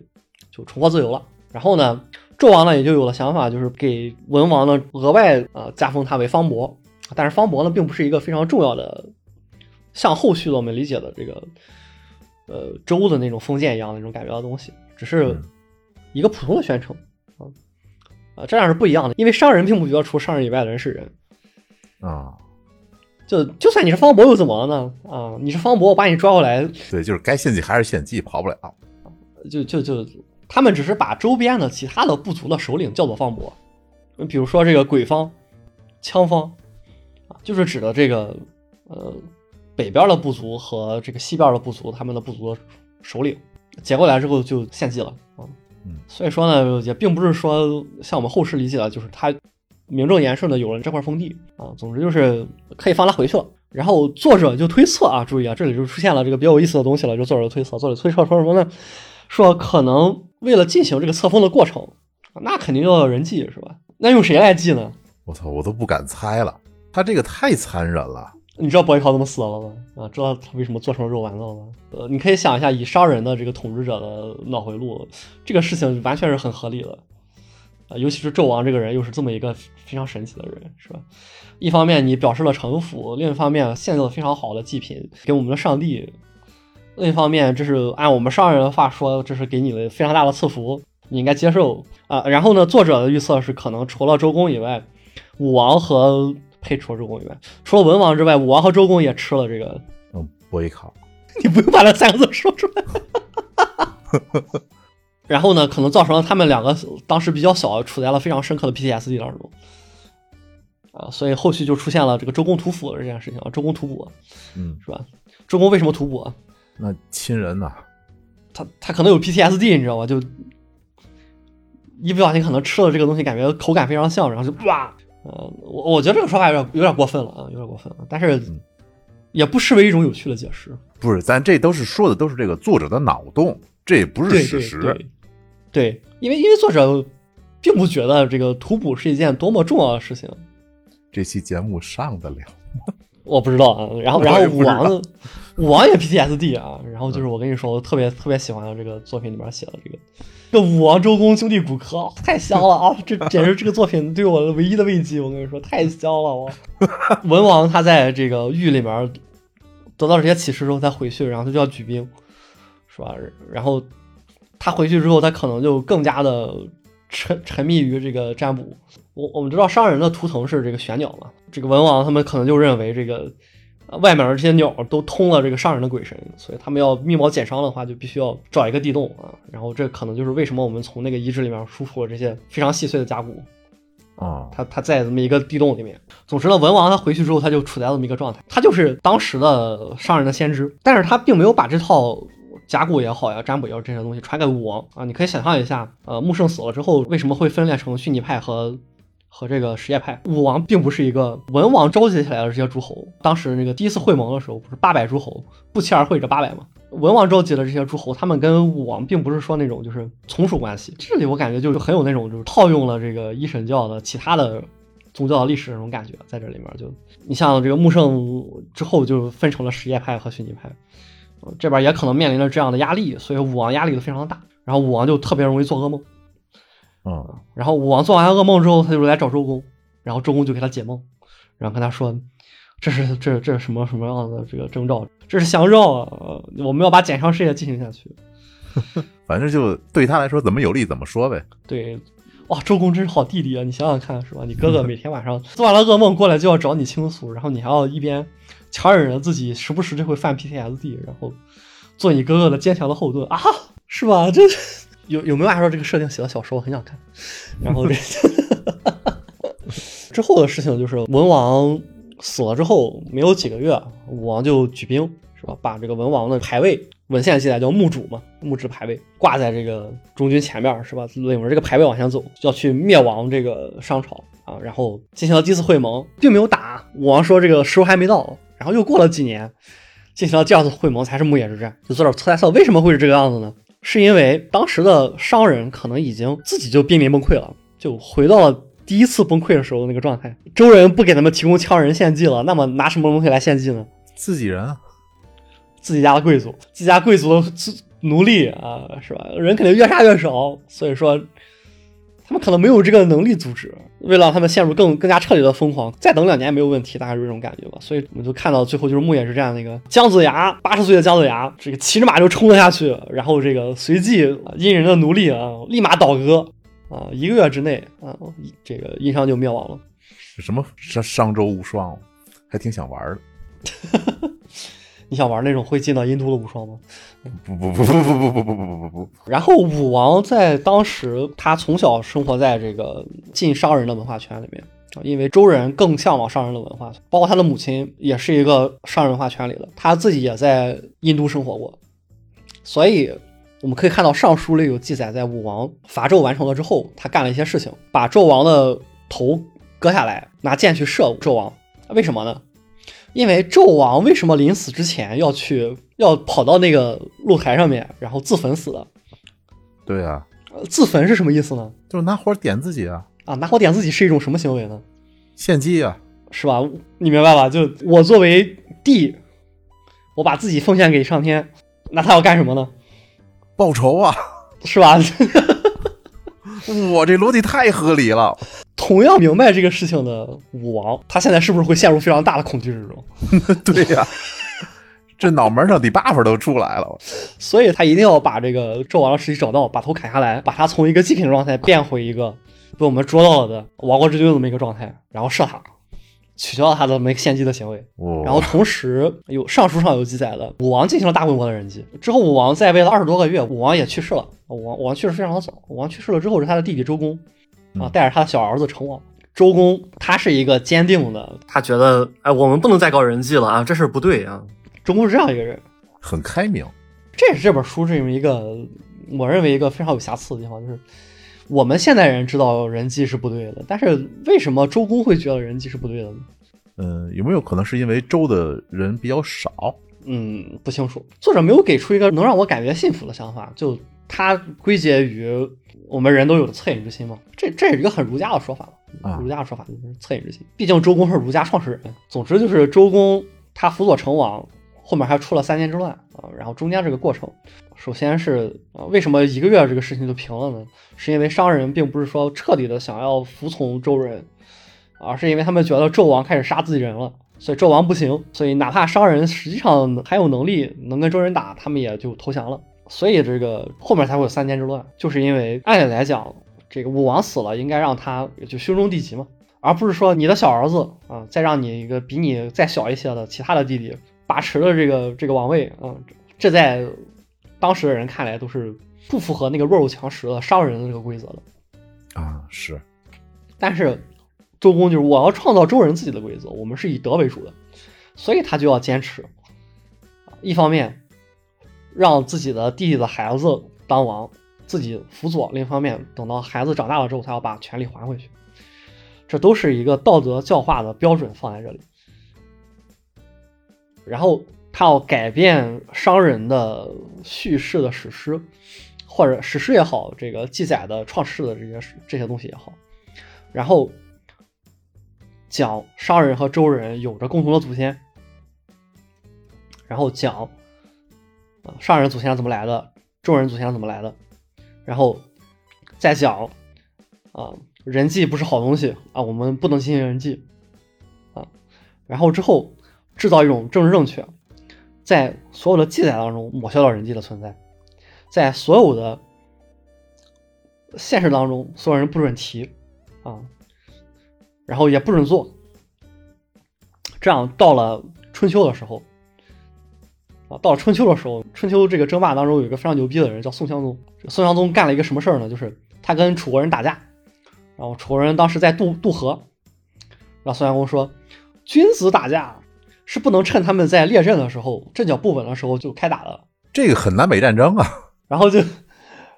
就重获自由了。然后呢，纣王呢也就有了想法，就是给文王呢额外啊、呃加封他为方伯。但是方伯呢并不是一个非常重要的，像后续的我们理解的这个呃周的那种封建一样的那种感觉的东西，只是嗯一个普通的宣称啊啊，这样是不一样的，因为商人并不觉得除商人以外的人是人。啊，就就算你是方博又怎么了呢？啊，你是方博，我把你抓过来，对，就是该献祭还是献祭，跑不了。就就就他们只是把周边的其他的部族的首领叫做方博，比如说这个鬼方、羌方啊，就是指的这个呃北边的部族和这个西边的部族他们的部族的首领，结过来之后就献祭了啊。嗯所以说呢，也并不是说像我们后世理解的，就是他名正言顺的有了这块封地啊。总之就是可以放他回去了。然后作者就推测啊，注意啊，这里就出现了这个比较有意思的东西了，就作者推测，作者推测说什么呢？说可能为了进行这个册封的过程，那肯定要有人记是吧？那用谁来记呢？我操，我都不敢猜了，他这个太残忍了。你知道伯邑考怎么死了吗？啊，知道他为什么做成肉丸子了吗？呃，你可以想一下，以商人的这个统治者的脑回路，这个事情完全是很合理的。啊，尤其是纣王这个人又是这么一个非常神奇的人，是吧？一方面你表示了臣服，另一方面献了非常好的祭品给我们的上帝，另一方面这是按我们商人的话说，这是给你的非常大的赐福，你应该接受啊。然后呢，作者的预测是可能除了周公以外，武王和呸，除了周公以外，除了文王之外，武王和周公也吃了这个。嗯，伯邑考，你不用把那三个字说出来。然后呢，可能造成了他们两个当时比较小，处在了非常深刻的 PTSD 当中。啊，所以后续就出现了这个周公吐哺的这件事情啊，周公吐哺嗯，是吧？周公为什么吐哺啊？那亲人呐、他他可能有 PTSD，你知道吗？就一不小心可能吃了这个东西，感觉口感非常像，然后就哇，呃，我我觉得这个说法有点有点过分了啊，有点过分了，但是嗯也不失为一种有趣的解释。不是，咱这都是说的都是这个作者的脑洞，这也不是事实。对对，对，因为因为作者并不觉得这个图谱是一件多么重要的事情，这期节目上得了吗，我不知道啊。然后然后武王呢，武王也 PTSD 啊。然后就是我跟你说，我特别特别喜欢这个作品里面写的这个。这武王周公兄弟骨科、太香了啊！这简直这个作品对我的唯一的慰藉。我跟你说，太香了！我文王他在这个狱里面得到这些启示之后，他回去，然后他就要举兵，是吧？然后他回去之后，他可能就更加的沉沉迷于这个占卜。我我们知道商人的图腾是这个玄鸟嘛，这个文王他们可能就认为这个。呃外面的这些鸟都通了这个商人的鬼神，所以他们要密谋减商的话，就必须要找一个地洞啊。然后这可能就是为什么我们从那个遗址里面输出了这些非常细碎的甲骨。啊，他他在这么一个地洞里面。总之呢，文王他回去之后，他就处在这么一个状态，他就是当时的商人的先知，但是他并没有把这套甲骨也好呀、占卜也好这些东西传给武王啊。你可以想象一下，呃，穆圣死了之后，为什么会分裂成逊尼派和和这个什叶派。武王并不是一个文王召集起来的这些诸侯，当时那个第一次会盟的时候，不是八百诸侯不期而会这八百吗？文王召集的这些诸侯，他们跟武王并不是说那种就是从属关系。这里我感觉就很有那种就是套用了这个一神教的其他的宗教的历史那种感觉，在这里面就你像这个穆圣之后就分成了什叶派和逊尼派，这边也可能面临着这样的压力，所以武王压力都非常大，然后武王就特别容易做噩梦。嗯，然后武王做完噩梦之后，他就来找周公，然后周公就给他解梦，然后跟他说，这是这这是什么什么样的这个征兆？这是祥兆我们要把减伤事业进行下去。反正就对他来说怎么有利怎么说呗。对，哇，周公真是好弟弟啊！你想想看，是吧？你哥哥每天晚上做完了噩梦过来就要找你倾诉，然后你还要一边强忍着自己时不时就会犯 PTSD，然后做你哥哥的坚强的后盾啊，是吧？这有有没有按照这个设定写的小说？我很想看。然后这之后的事情就是文王死了之后没有几个月，武王就举兵是吧？把这个文王的牌位，文献记载叫墓主嘛，墓志牌位挂在这个中军前面是吧？领着这个牌位往前走，要去灭亡这个商朝啊。然后进行了第一次会盟，并没有打。武王说这个时候还没到，然后又过了几年，进行了第二次会盟，才是牧野之战。就做点猜测，为什么会是这个样子呢？是因为当时的商人可能已经自己就濒临崩溃了，就回到了第一次崩溃的时候的那个状态。周人不给他们提供羌人献祭了，那么拿什么东西来献祭呢？自己人啊，自己家的贵族，自己家贵族的奴隶啊，是吧？人肯定越杀越少，所以说他们可能没有这个能力阻止。为了让他们陷入更更加彻底的疯狂，再等两年也没有问题，大概是这种感觉吧。所以我们就看到最后就是牧野之战那个姜子牙，八十岁的姜子牙，这个骑着马就冲了下去，然后这个随即殷人的奴隶啊，立马倒戈啊，一个月之内啊，这个殷商就灭亡了。什么商商周无双，还挺想玩的。你想玩那种会进到殷都的无双吗？不不不不不不不不不不不不，然后武王在当时，他从小生活在这个晋商人的文化圈里面啊，因为周人更向往商人的文化，包括他的母亲也是一个商人文化圈里的，他自己也在殷都生活过，所以我们可以看到《尚书》里有记载，在武王伐纣完成了之后，他干了一些事情，把纣王的头割下来，拿箭去射纣王，为什么呢？因为纣王为什么临死之前要去要跑到那个露台上面，然后自焚死的？对啊，呃自焚是什么意思呢？就是拿火点自己啊，啊，拿火点自己是一种什么行为呢？献祭啊，是吧？你明白吧？就我作为帝，我把自己奉献给上天，那他要干什么呢？报仇啊！是吧？我这逻辑太合理了。同样明白这个事情的武王，他现在是不是会陷入非常大的恐惧之中？对呀、这脑门上 debuff 都出来了。所以他一定要把这个纣王的尸体找到，把头砍下来，把他从一个祭品的状态变回一个被我们捉到了的亡国之君的这么一个状态，然后射他，取消了他的没献祭的行为。哦然后同时有上书上有记载的，武王进行了大规模的人祭。之后武王在位了二十多个月，武王也去世了。武王武王去世非常的早，武王去世了之后是他的弟弟周公啊嗯带着他的小儿子成王。周公他是一个坚定的，他觉得哎我们不能再搞人祭了啊，这事儿不对啊。周公是这样一个人，很开明，这也是这本书这么一个我认为一个非常有瑕疵的地方，就是我们现代人知道人际是不对的，但是为什么周公会觉得人际是不对的呢？嗯，有没有可能是因为周的人比较少？嗯，不清楚。作者没有给出一个能让我感觉信服的想法，就他归结于我们人都有恻隐之心嘛。这这也是一个很儒家的说法儒家的说法就是恻隐之心。毕竟周公是儒家创始人。总之就是周公他辅佐成王，后面还出了三年之乱啊。然后中间这个过程，首先是啊，为什么一个月这个事情就平了呢？是因为商人并不是说彻底的想要服从周人，而是因为他们觉得纣王开始杀自己人了。所以纣王不行，所以哪怕商人实际上还有能力能跟周人打，他们也就投降了。所以这个后面才会有三监之乱，就是因为按理来讲，这个武王死了，应该让他就兄终弟及嘛，而不是说你的小儿子啊，再让你一个比你再小一些的其他的弟弟把持了这个这个王位啊，这在当时的人看来都是不符合那个弱肉强食的商人的这个规则的。啊，是但是周公就是我要创造周人自己的规则，我们是以德为主的，所以他就要坚持，一方面让自己的弟弟的孩子当王，自己辅佐；另一方面，等到孩子长大了之后，他要把权力还回去。这都是一个道德教化的标准放在这里。然后他要改变商人的叙事的史诗，或者史诗也好，这个记载的创世的这些这些东西也好，然后讲商人和周人有着共同的祖先，然后讲啊商人祖先怎么来的，周人祖先怎么来的，然后再讲啊人祭不是好东西啊，我们不能进行人祭啊，然后之后制造一种政治正确。在所有的记载当中抹消掉人祭的存在，在所有的现实当中，所有人不准提啊，然后也不准做。这样到了春秋的时候啊，到了春秋的时候，春秋这个争霸当中有一个非常牛逼的人叫宋襄宗。宋襄宗干了一个什么事儿呢？就是他跟楚国人打架，然后楚国人当时在渡渡河，然后宋襄公说：“君子打架。”是不能趁他们在列阵的时候阵脚不稳的时候就开打的，这个很南北战争啊。然后就，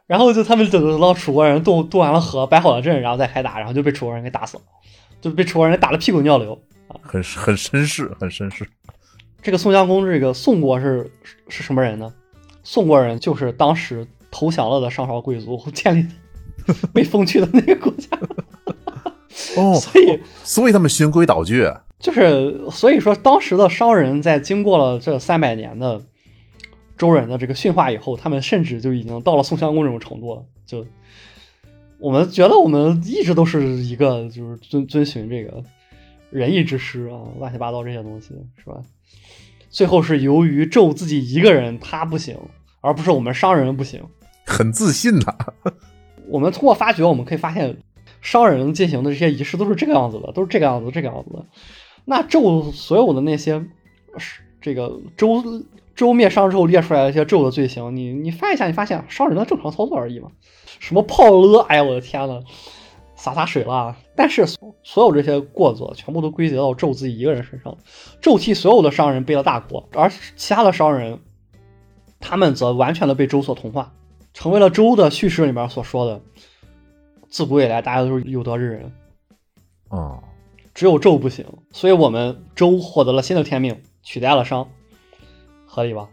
然后就他们等到楚国人渡渡完了河，摆好了阵，然后再开打，然后就被楚国人给打死了，就被楚国人打得屁滚尿流啊，很很绅士，很绅士。这个宋襄公，这个宋国是是什么人呢？宋国人就是当时投降了的上朝贵族 建立 被封去的那个国家。哦，所以所以他们循规蹈矩。就是，所以说，当时的商人在经过了这三百年的周人的这个驯化以后，他们甚至就已经到了宋襄公这种程度了。就我们觉得，我们一直都是一个就是遵遵循这个仁义之师啊，乱七八糟这些东西，是吧？最后是由于纣自己一个人他不行，而不是我们商人不行，很自信呐。我们通过发掘，我们可以发现，商人进行的这些仪式都是这个样子的，都是这个样子，这个样子的。那纣所有的那些，这个周周灭商之后列出来的一些纣的罪行，你你翻一下，你发现商人的正常操作而已嘛？什么炮勒，哎呀，我的天呐，洒洒水了。但是所有这些过错全部都归结到纣自己一个人身上，纣替所有的商人背了大锅，而其他的商人，他们则完全的被周所同化，成为了周的叙事里面所说的，自古以来大家都是有德之人。哦。只有纣不行，所以我们周获得了新的天命，取代了商，合理吧？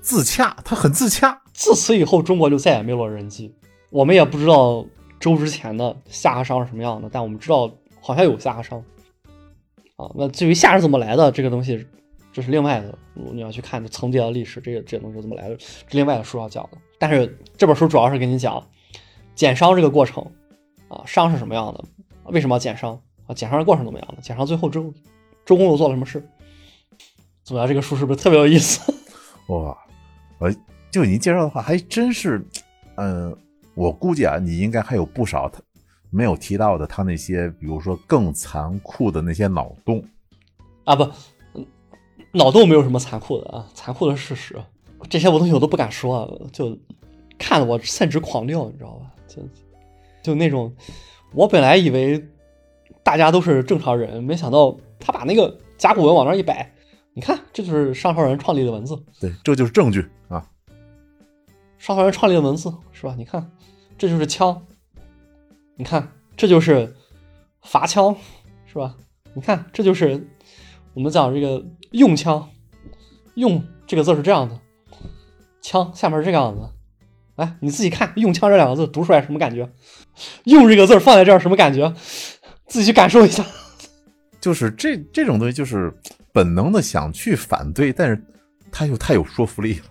自洽，他很自洽。自此以后，中国就再也没有了人迹。我们也不知道周之前的夏商是什么样的，但我们知道好像有夏商。啊，那至于夏是怎么来的，这个东西这是另外的，你要去看层叠的历史，这个这些东西怎么来的，是另外的书要讲的。但是这本书主要是给你讲减商这个过程啊，商是什么样的，为什么要减商啊？减商的过程怎么样的？减商最后周周公又做了什么事？怎么样？这个书是不是特别有意思？哇，我就您介绍的话，还真是，嗯，我估计啊，你应该还有不少他没有提到的，他那些比如说更残酷的那些脑洞啊，不，脑洞没有什么残酷的啊，残酷的事实，这些我东西我都不敢说，就看得我甚至狂掉，你知道吧？就就那种，我本来以为。大家都是正常人，没想到他把那个甲骨文往那一摆，你看，这就是上朝人创立的文字。对，这就是证据啊！上朝人创立的文字是吧？你看，这就是枪，你看，这就是伐枪是吧？你看，这就是我们讲这个用枪，用这个字是这样的，枪下面是这个样子。来，你自己看，用枪这两个字读出来什么感觉？用这个字放在这儿什么感觉？自己去感受一下，就是这这种东西，就是本能的想去反对，但是他又太有说服力了。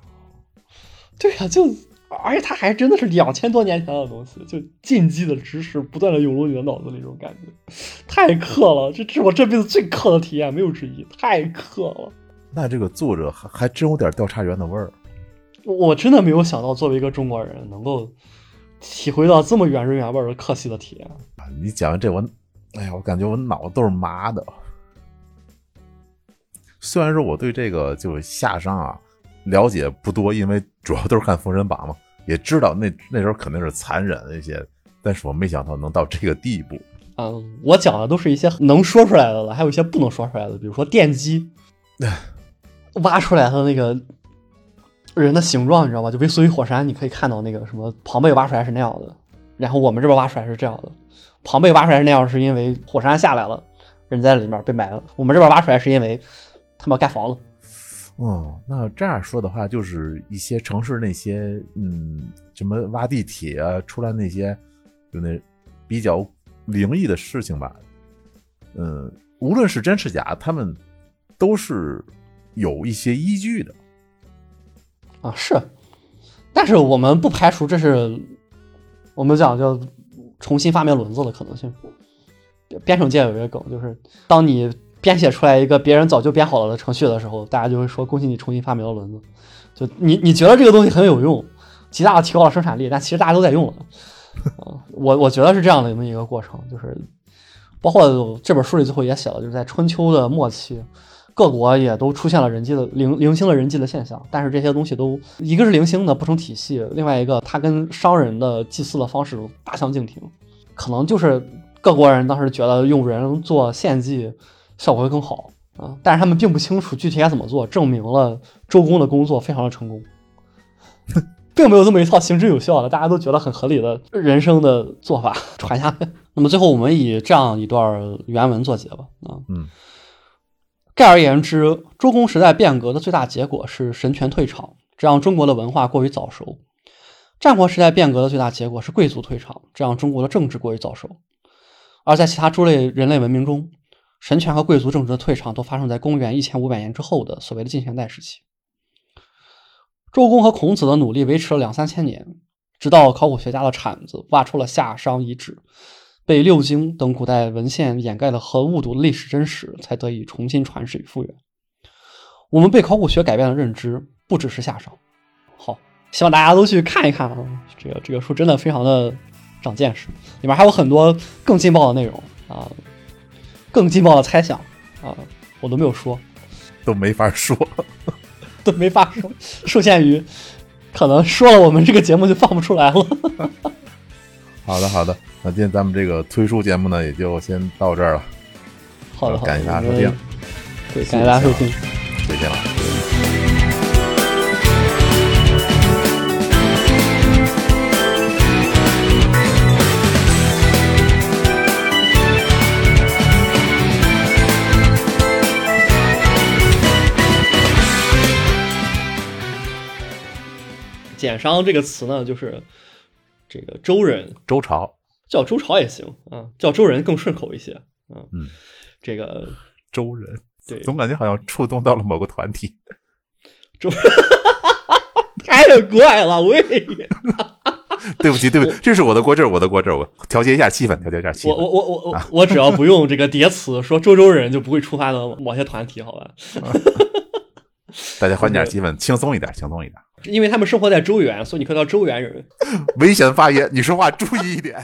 对呀，就而且他还真的是两千多年前的东西，就禁忌的知识不断的涌入你的脑子里，这种感觉太克了，这是我这辈子最克的体验，没有之一，太克了。那这个作者还还真有点调查员的味儿。我真的没有想到，作为一个中国人，能够体会到这么原汁原味的克系的体验。你讲完这我。哎呀，我感觉我脑子都是麻的。虽然说我对这个就是夏商啊了解不多，因为主要都是看《封神榜》嘛，也知道那那时候肯定是残忍一些，但是我没想到能到这个地步。嗯，我讲的都是一些能说出来的了，还有一些不能说出来的，比如说电击，挖出来的那个人的形状，你知道吧？就类似于火山，你可以看到那个什么庞贝挖出来是那样的。然后我们这边挖出来是这样的，庞贝挖出来是那样，是因为火山下来了，人在里面被埋了。我们这边挖出来是因为他们要盖房子。哦，那这样说的话，就是一些城市那些，嗯，什么挖地铁啊，出来那些，就那比较灵异的事情吧，嗯，无论是真是假，他们都是有一些依据的。啊，是，但是我们不排除这是我们讲叫重新发明轮子的可能性。编程界有一个梗，就是当你编写出来一个别人早就编好了的程序的时候，大家就会说恭喜你重新发明了轮子。就你你觉得这个东西很有用，极大的提高了生产力，但其实大家都在用了。啊，我我觉得是这样的这么一个过程，就是包括这本书里最后也写了，就是在春秋的末期，各国也都出现了人祭的零零星的人祭的现象，但是这些东西都一个是零星的不成体系，另外一个它跟商人的祭祀的方式大相径庭，可能就是各国人当时觉得用人做献祭效果会更好啊，但是他们并不清楚具体该怎么做，证明了周公的工作非常的成功。并没有这么一套行之有效的，大家都觉得很合理的人生的做法 传下来。那么最后我们以这样一段原文作结吧。啊，嗯，概而言之，周公时代变革的最大结果是神权退场，这让中国的文化过于早熟；战国时代变革的最大结果是贵族退场，这让中国的政治过于早熟。而在其他诸类人类文明中，神权和贵族政治的退场都发生在公元一千五百年之后的所谓的近现代时期。周公和孔子的努力维持了两三千年，直到考古学家的铲子挖出了夏商遗址，被六经等古代文献掩盖了和误读的历史真实，才得以重新传世与复原。我们被考古学改变了认知，不只是夏商。好，希望大家都去看一看啊！这个这个书真的非常的长见识，里面还有很多更劲爆的内容啊，更劲爆的猜想啊，我都没有说。都没法说。都没法说，受限于可能说了，我们这个节目就放不出来了。好的，好的，那今天咱们这个推书节目呢，也就先到这儿了。好的，好的感谢大家收听，对，感谢大家收听，再见了。简商这个词呢，就是这个周人周朝叫周朝也行啊，叫周人更顺口一些啊。嗯，这个周人，对，总感觉好像触动到了某个团体。周 太怪了，喂！对不起，对不起，这是我的锅，这是我的锅，这我调节一下气氛，调节一下气氛。我我我我我我只要不用这个叠词，说周周人就不会触发到某些团体，好吧？大家缓点气氛，轻松一点，轻松一点。因为他们生活在周原，所以你可以叫周原人。危险发言，你说话注意一点。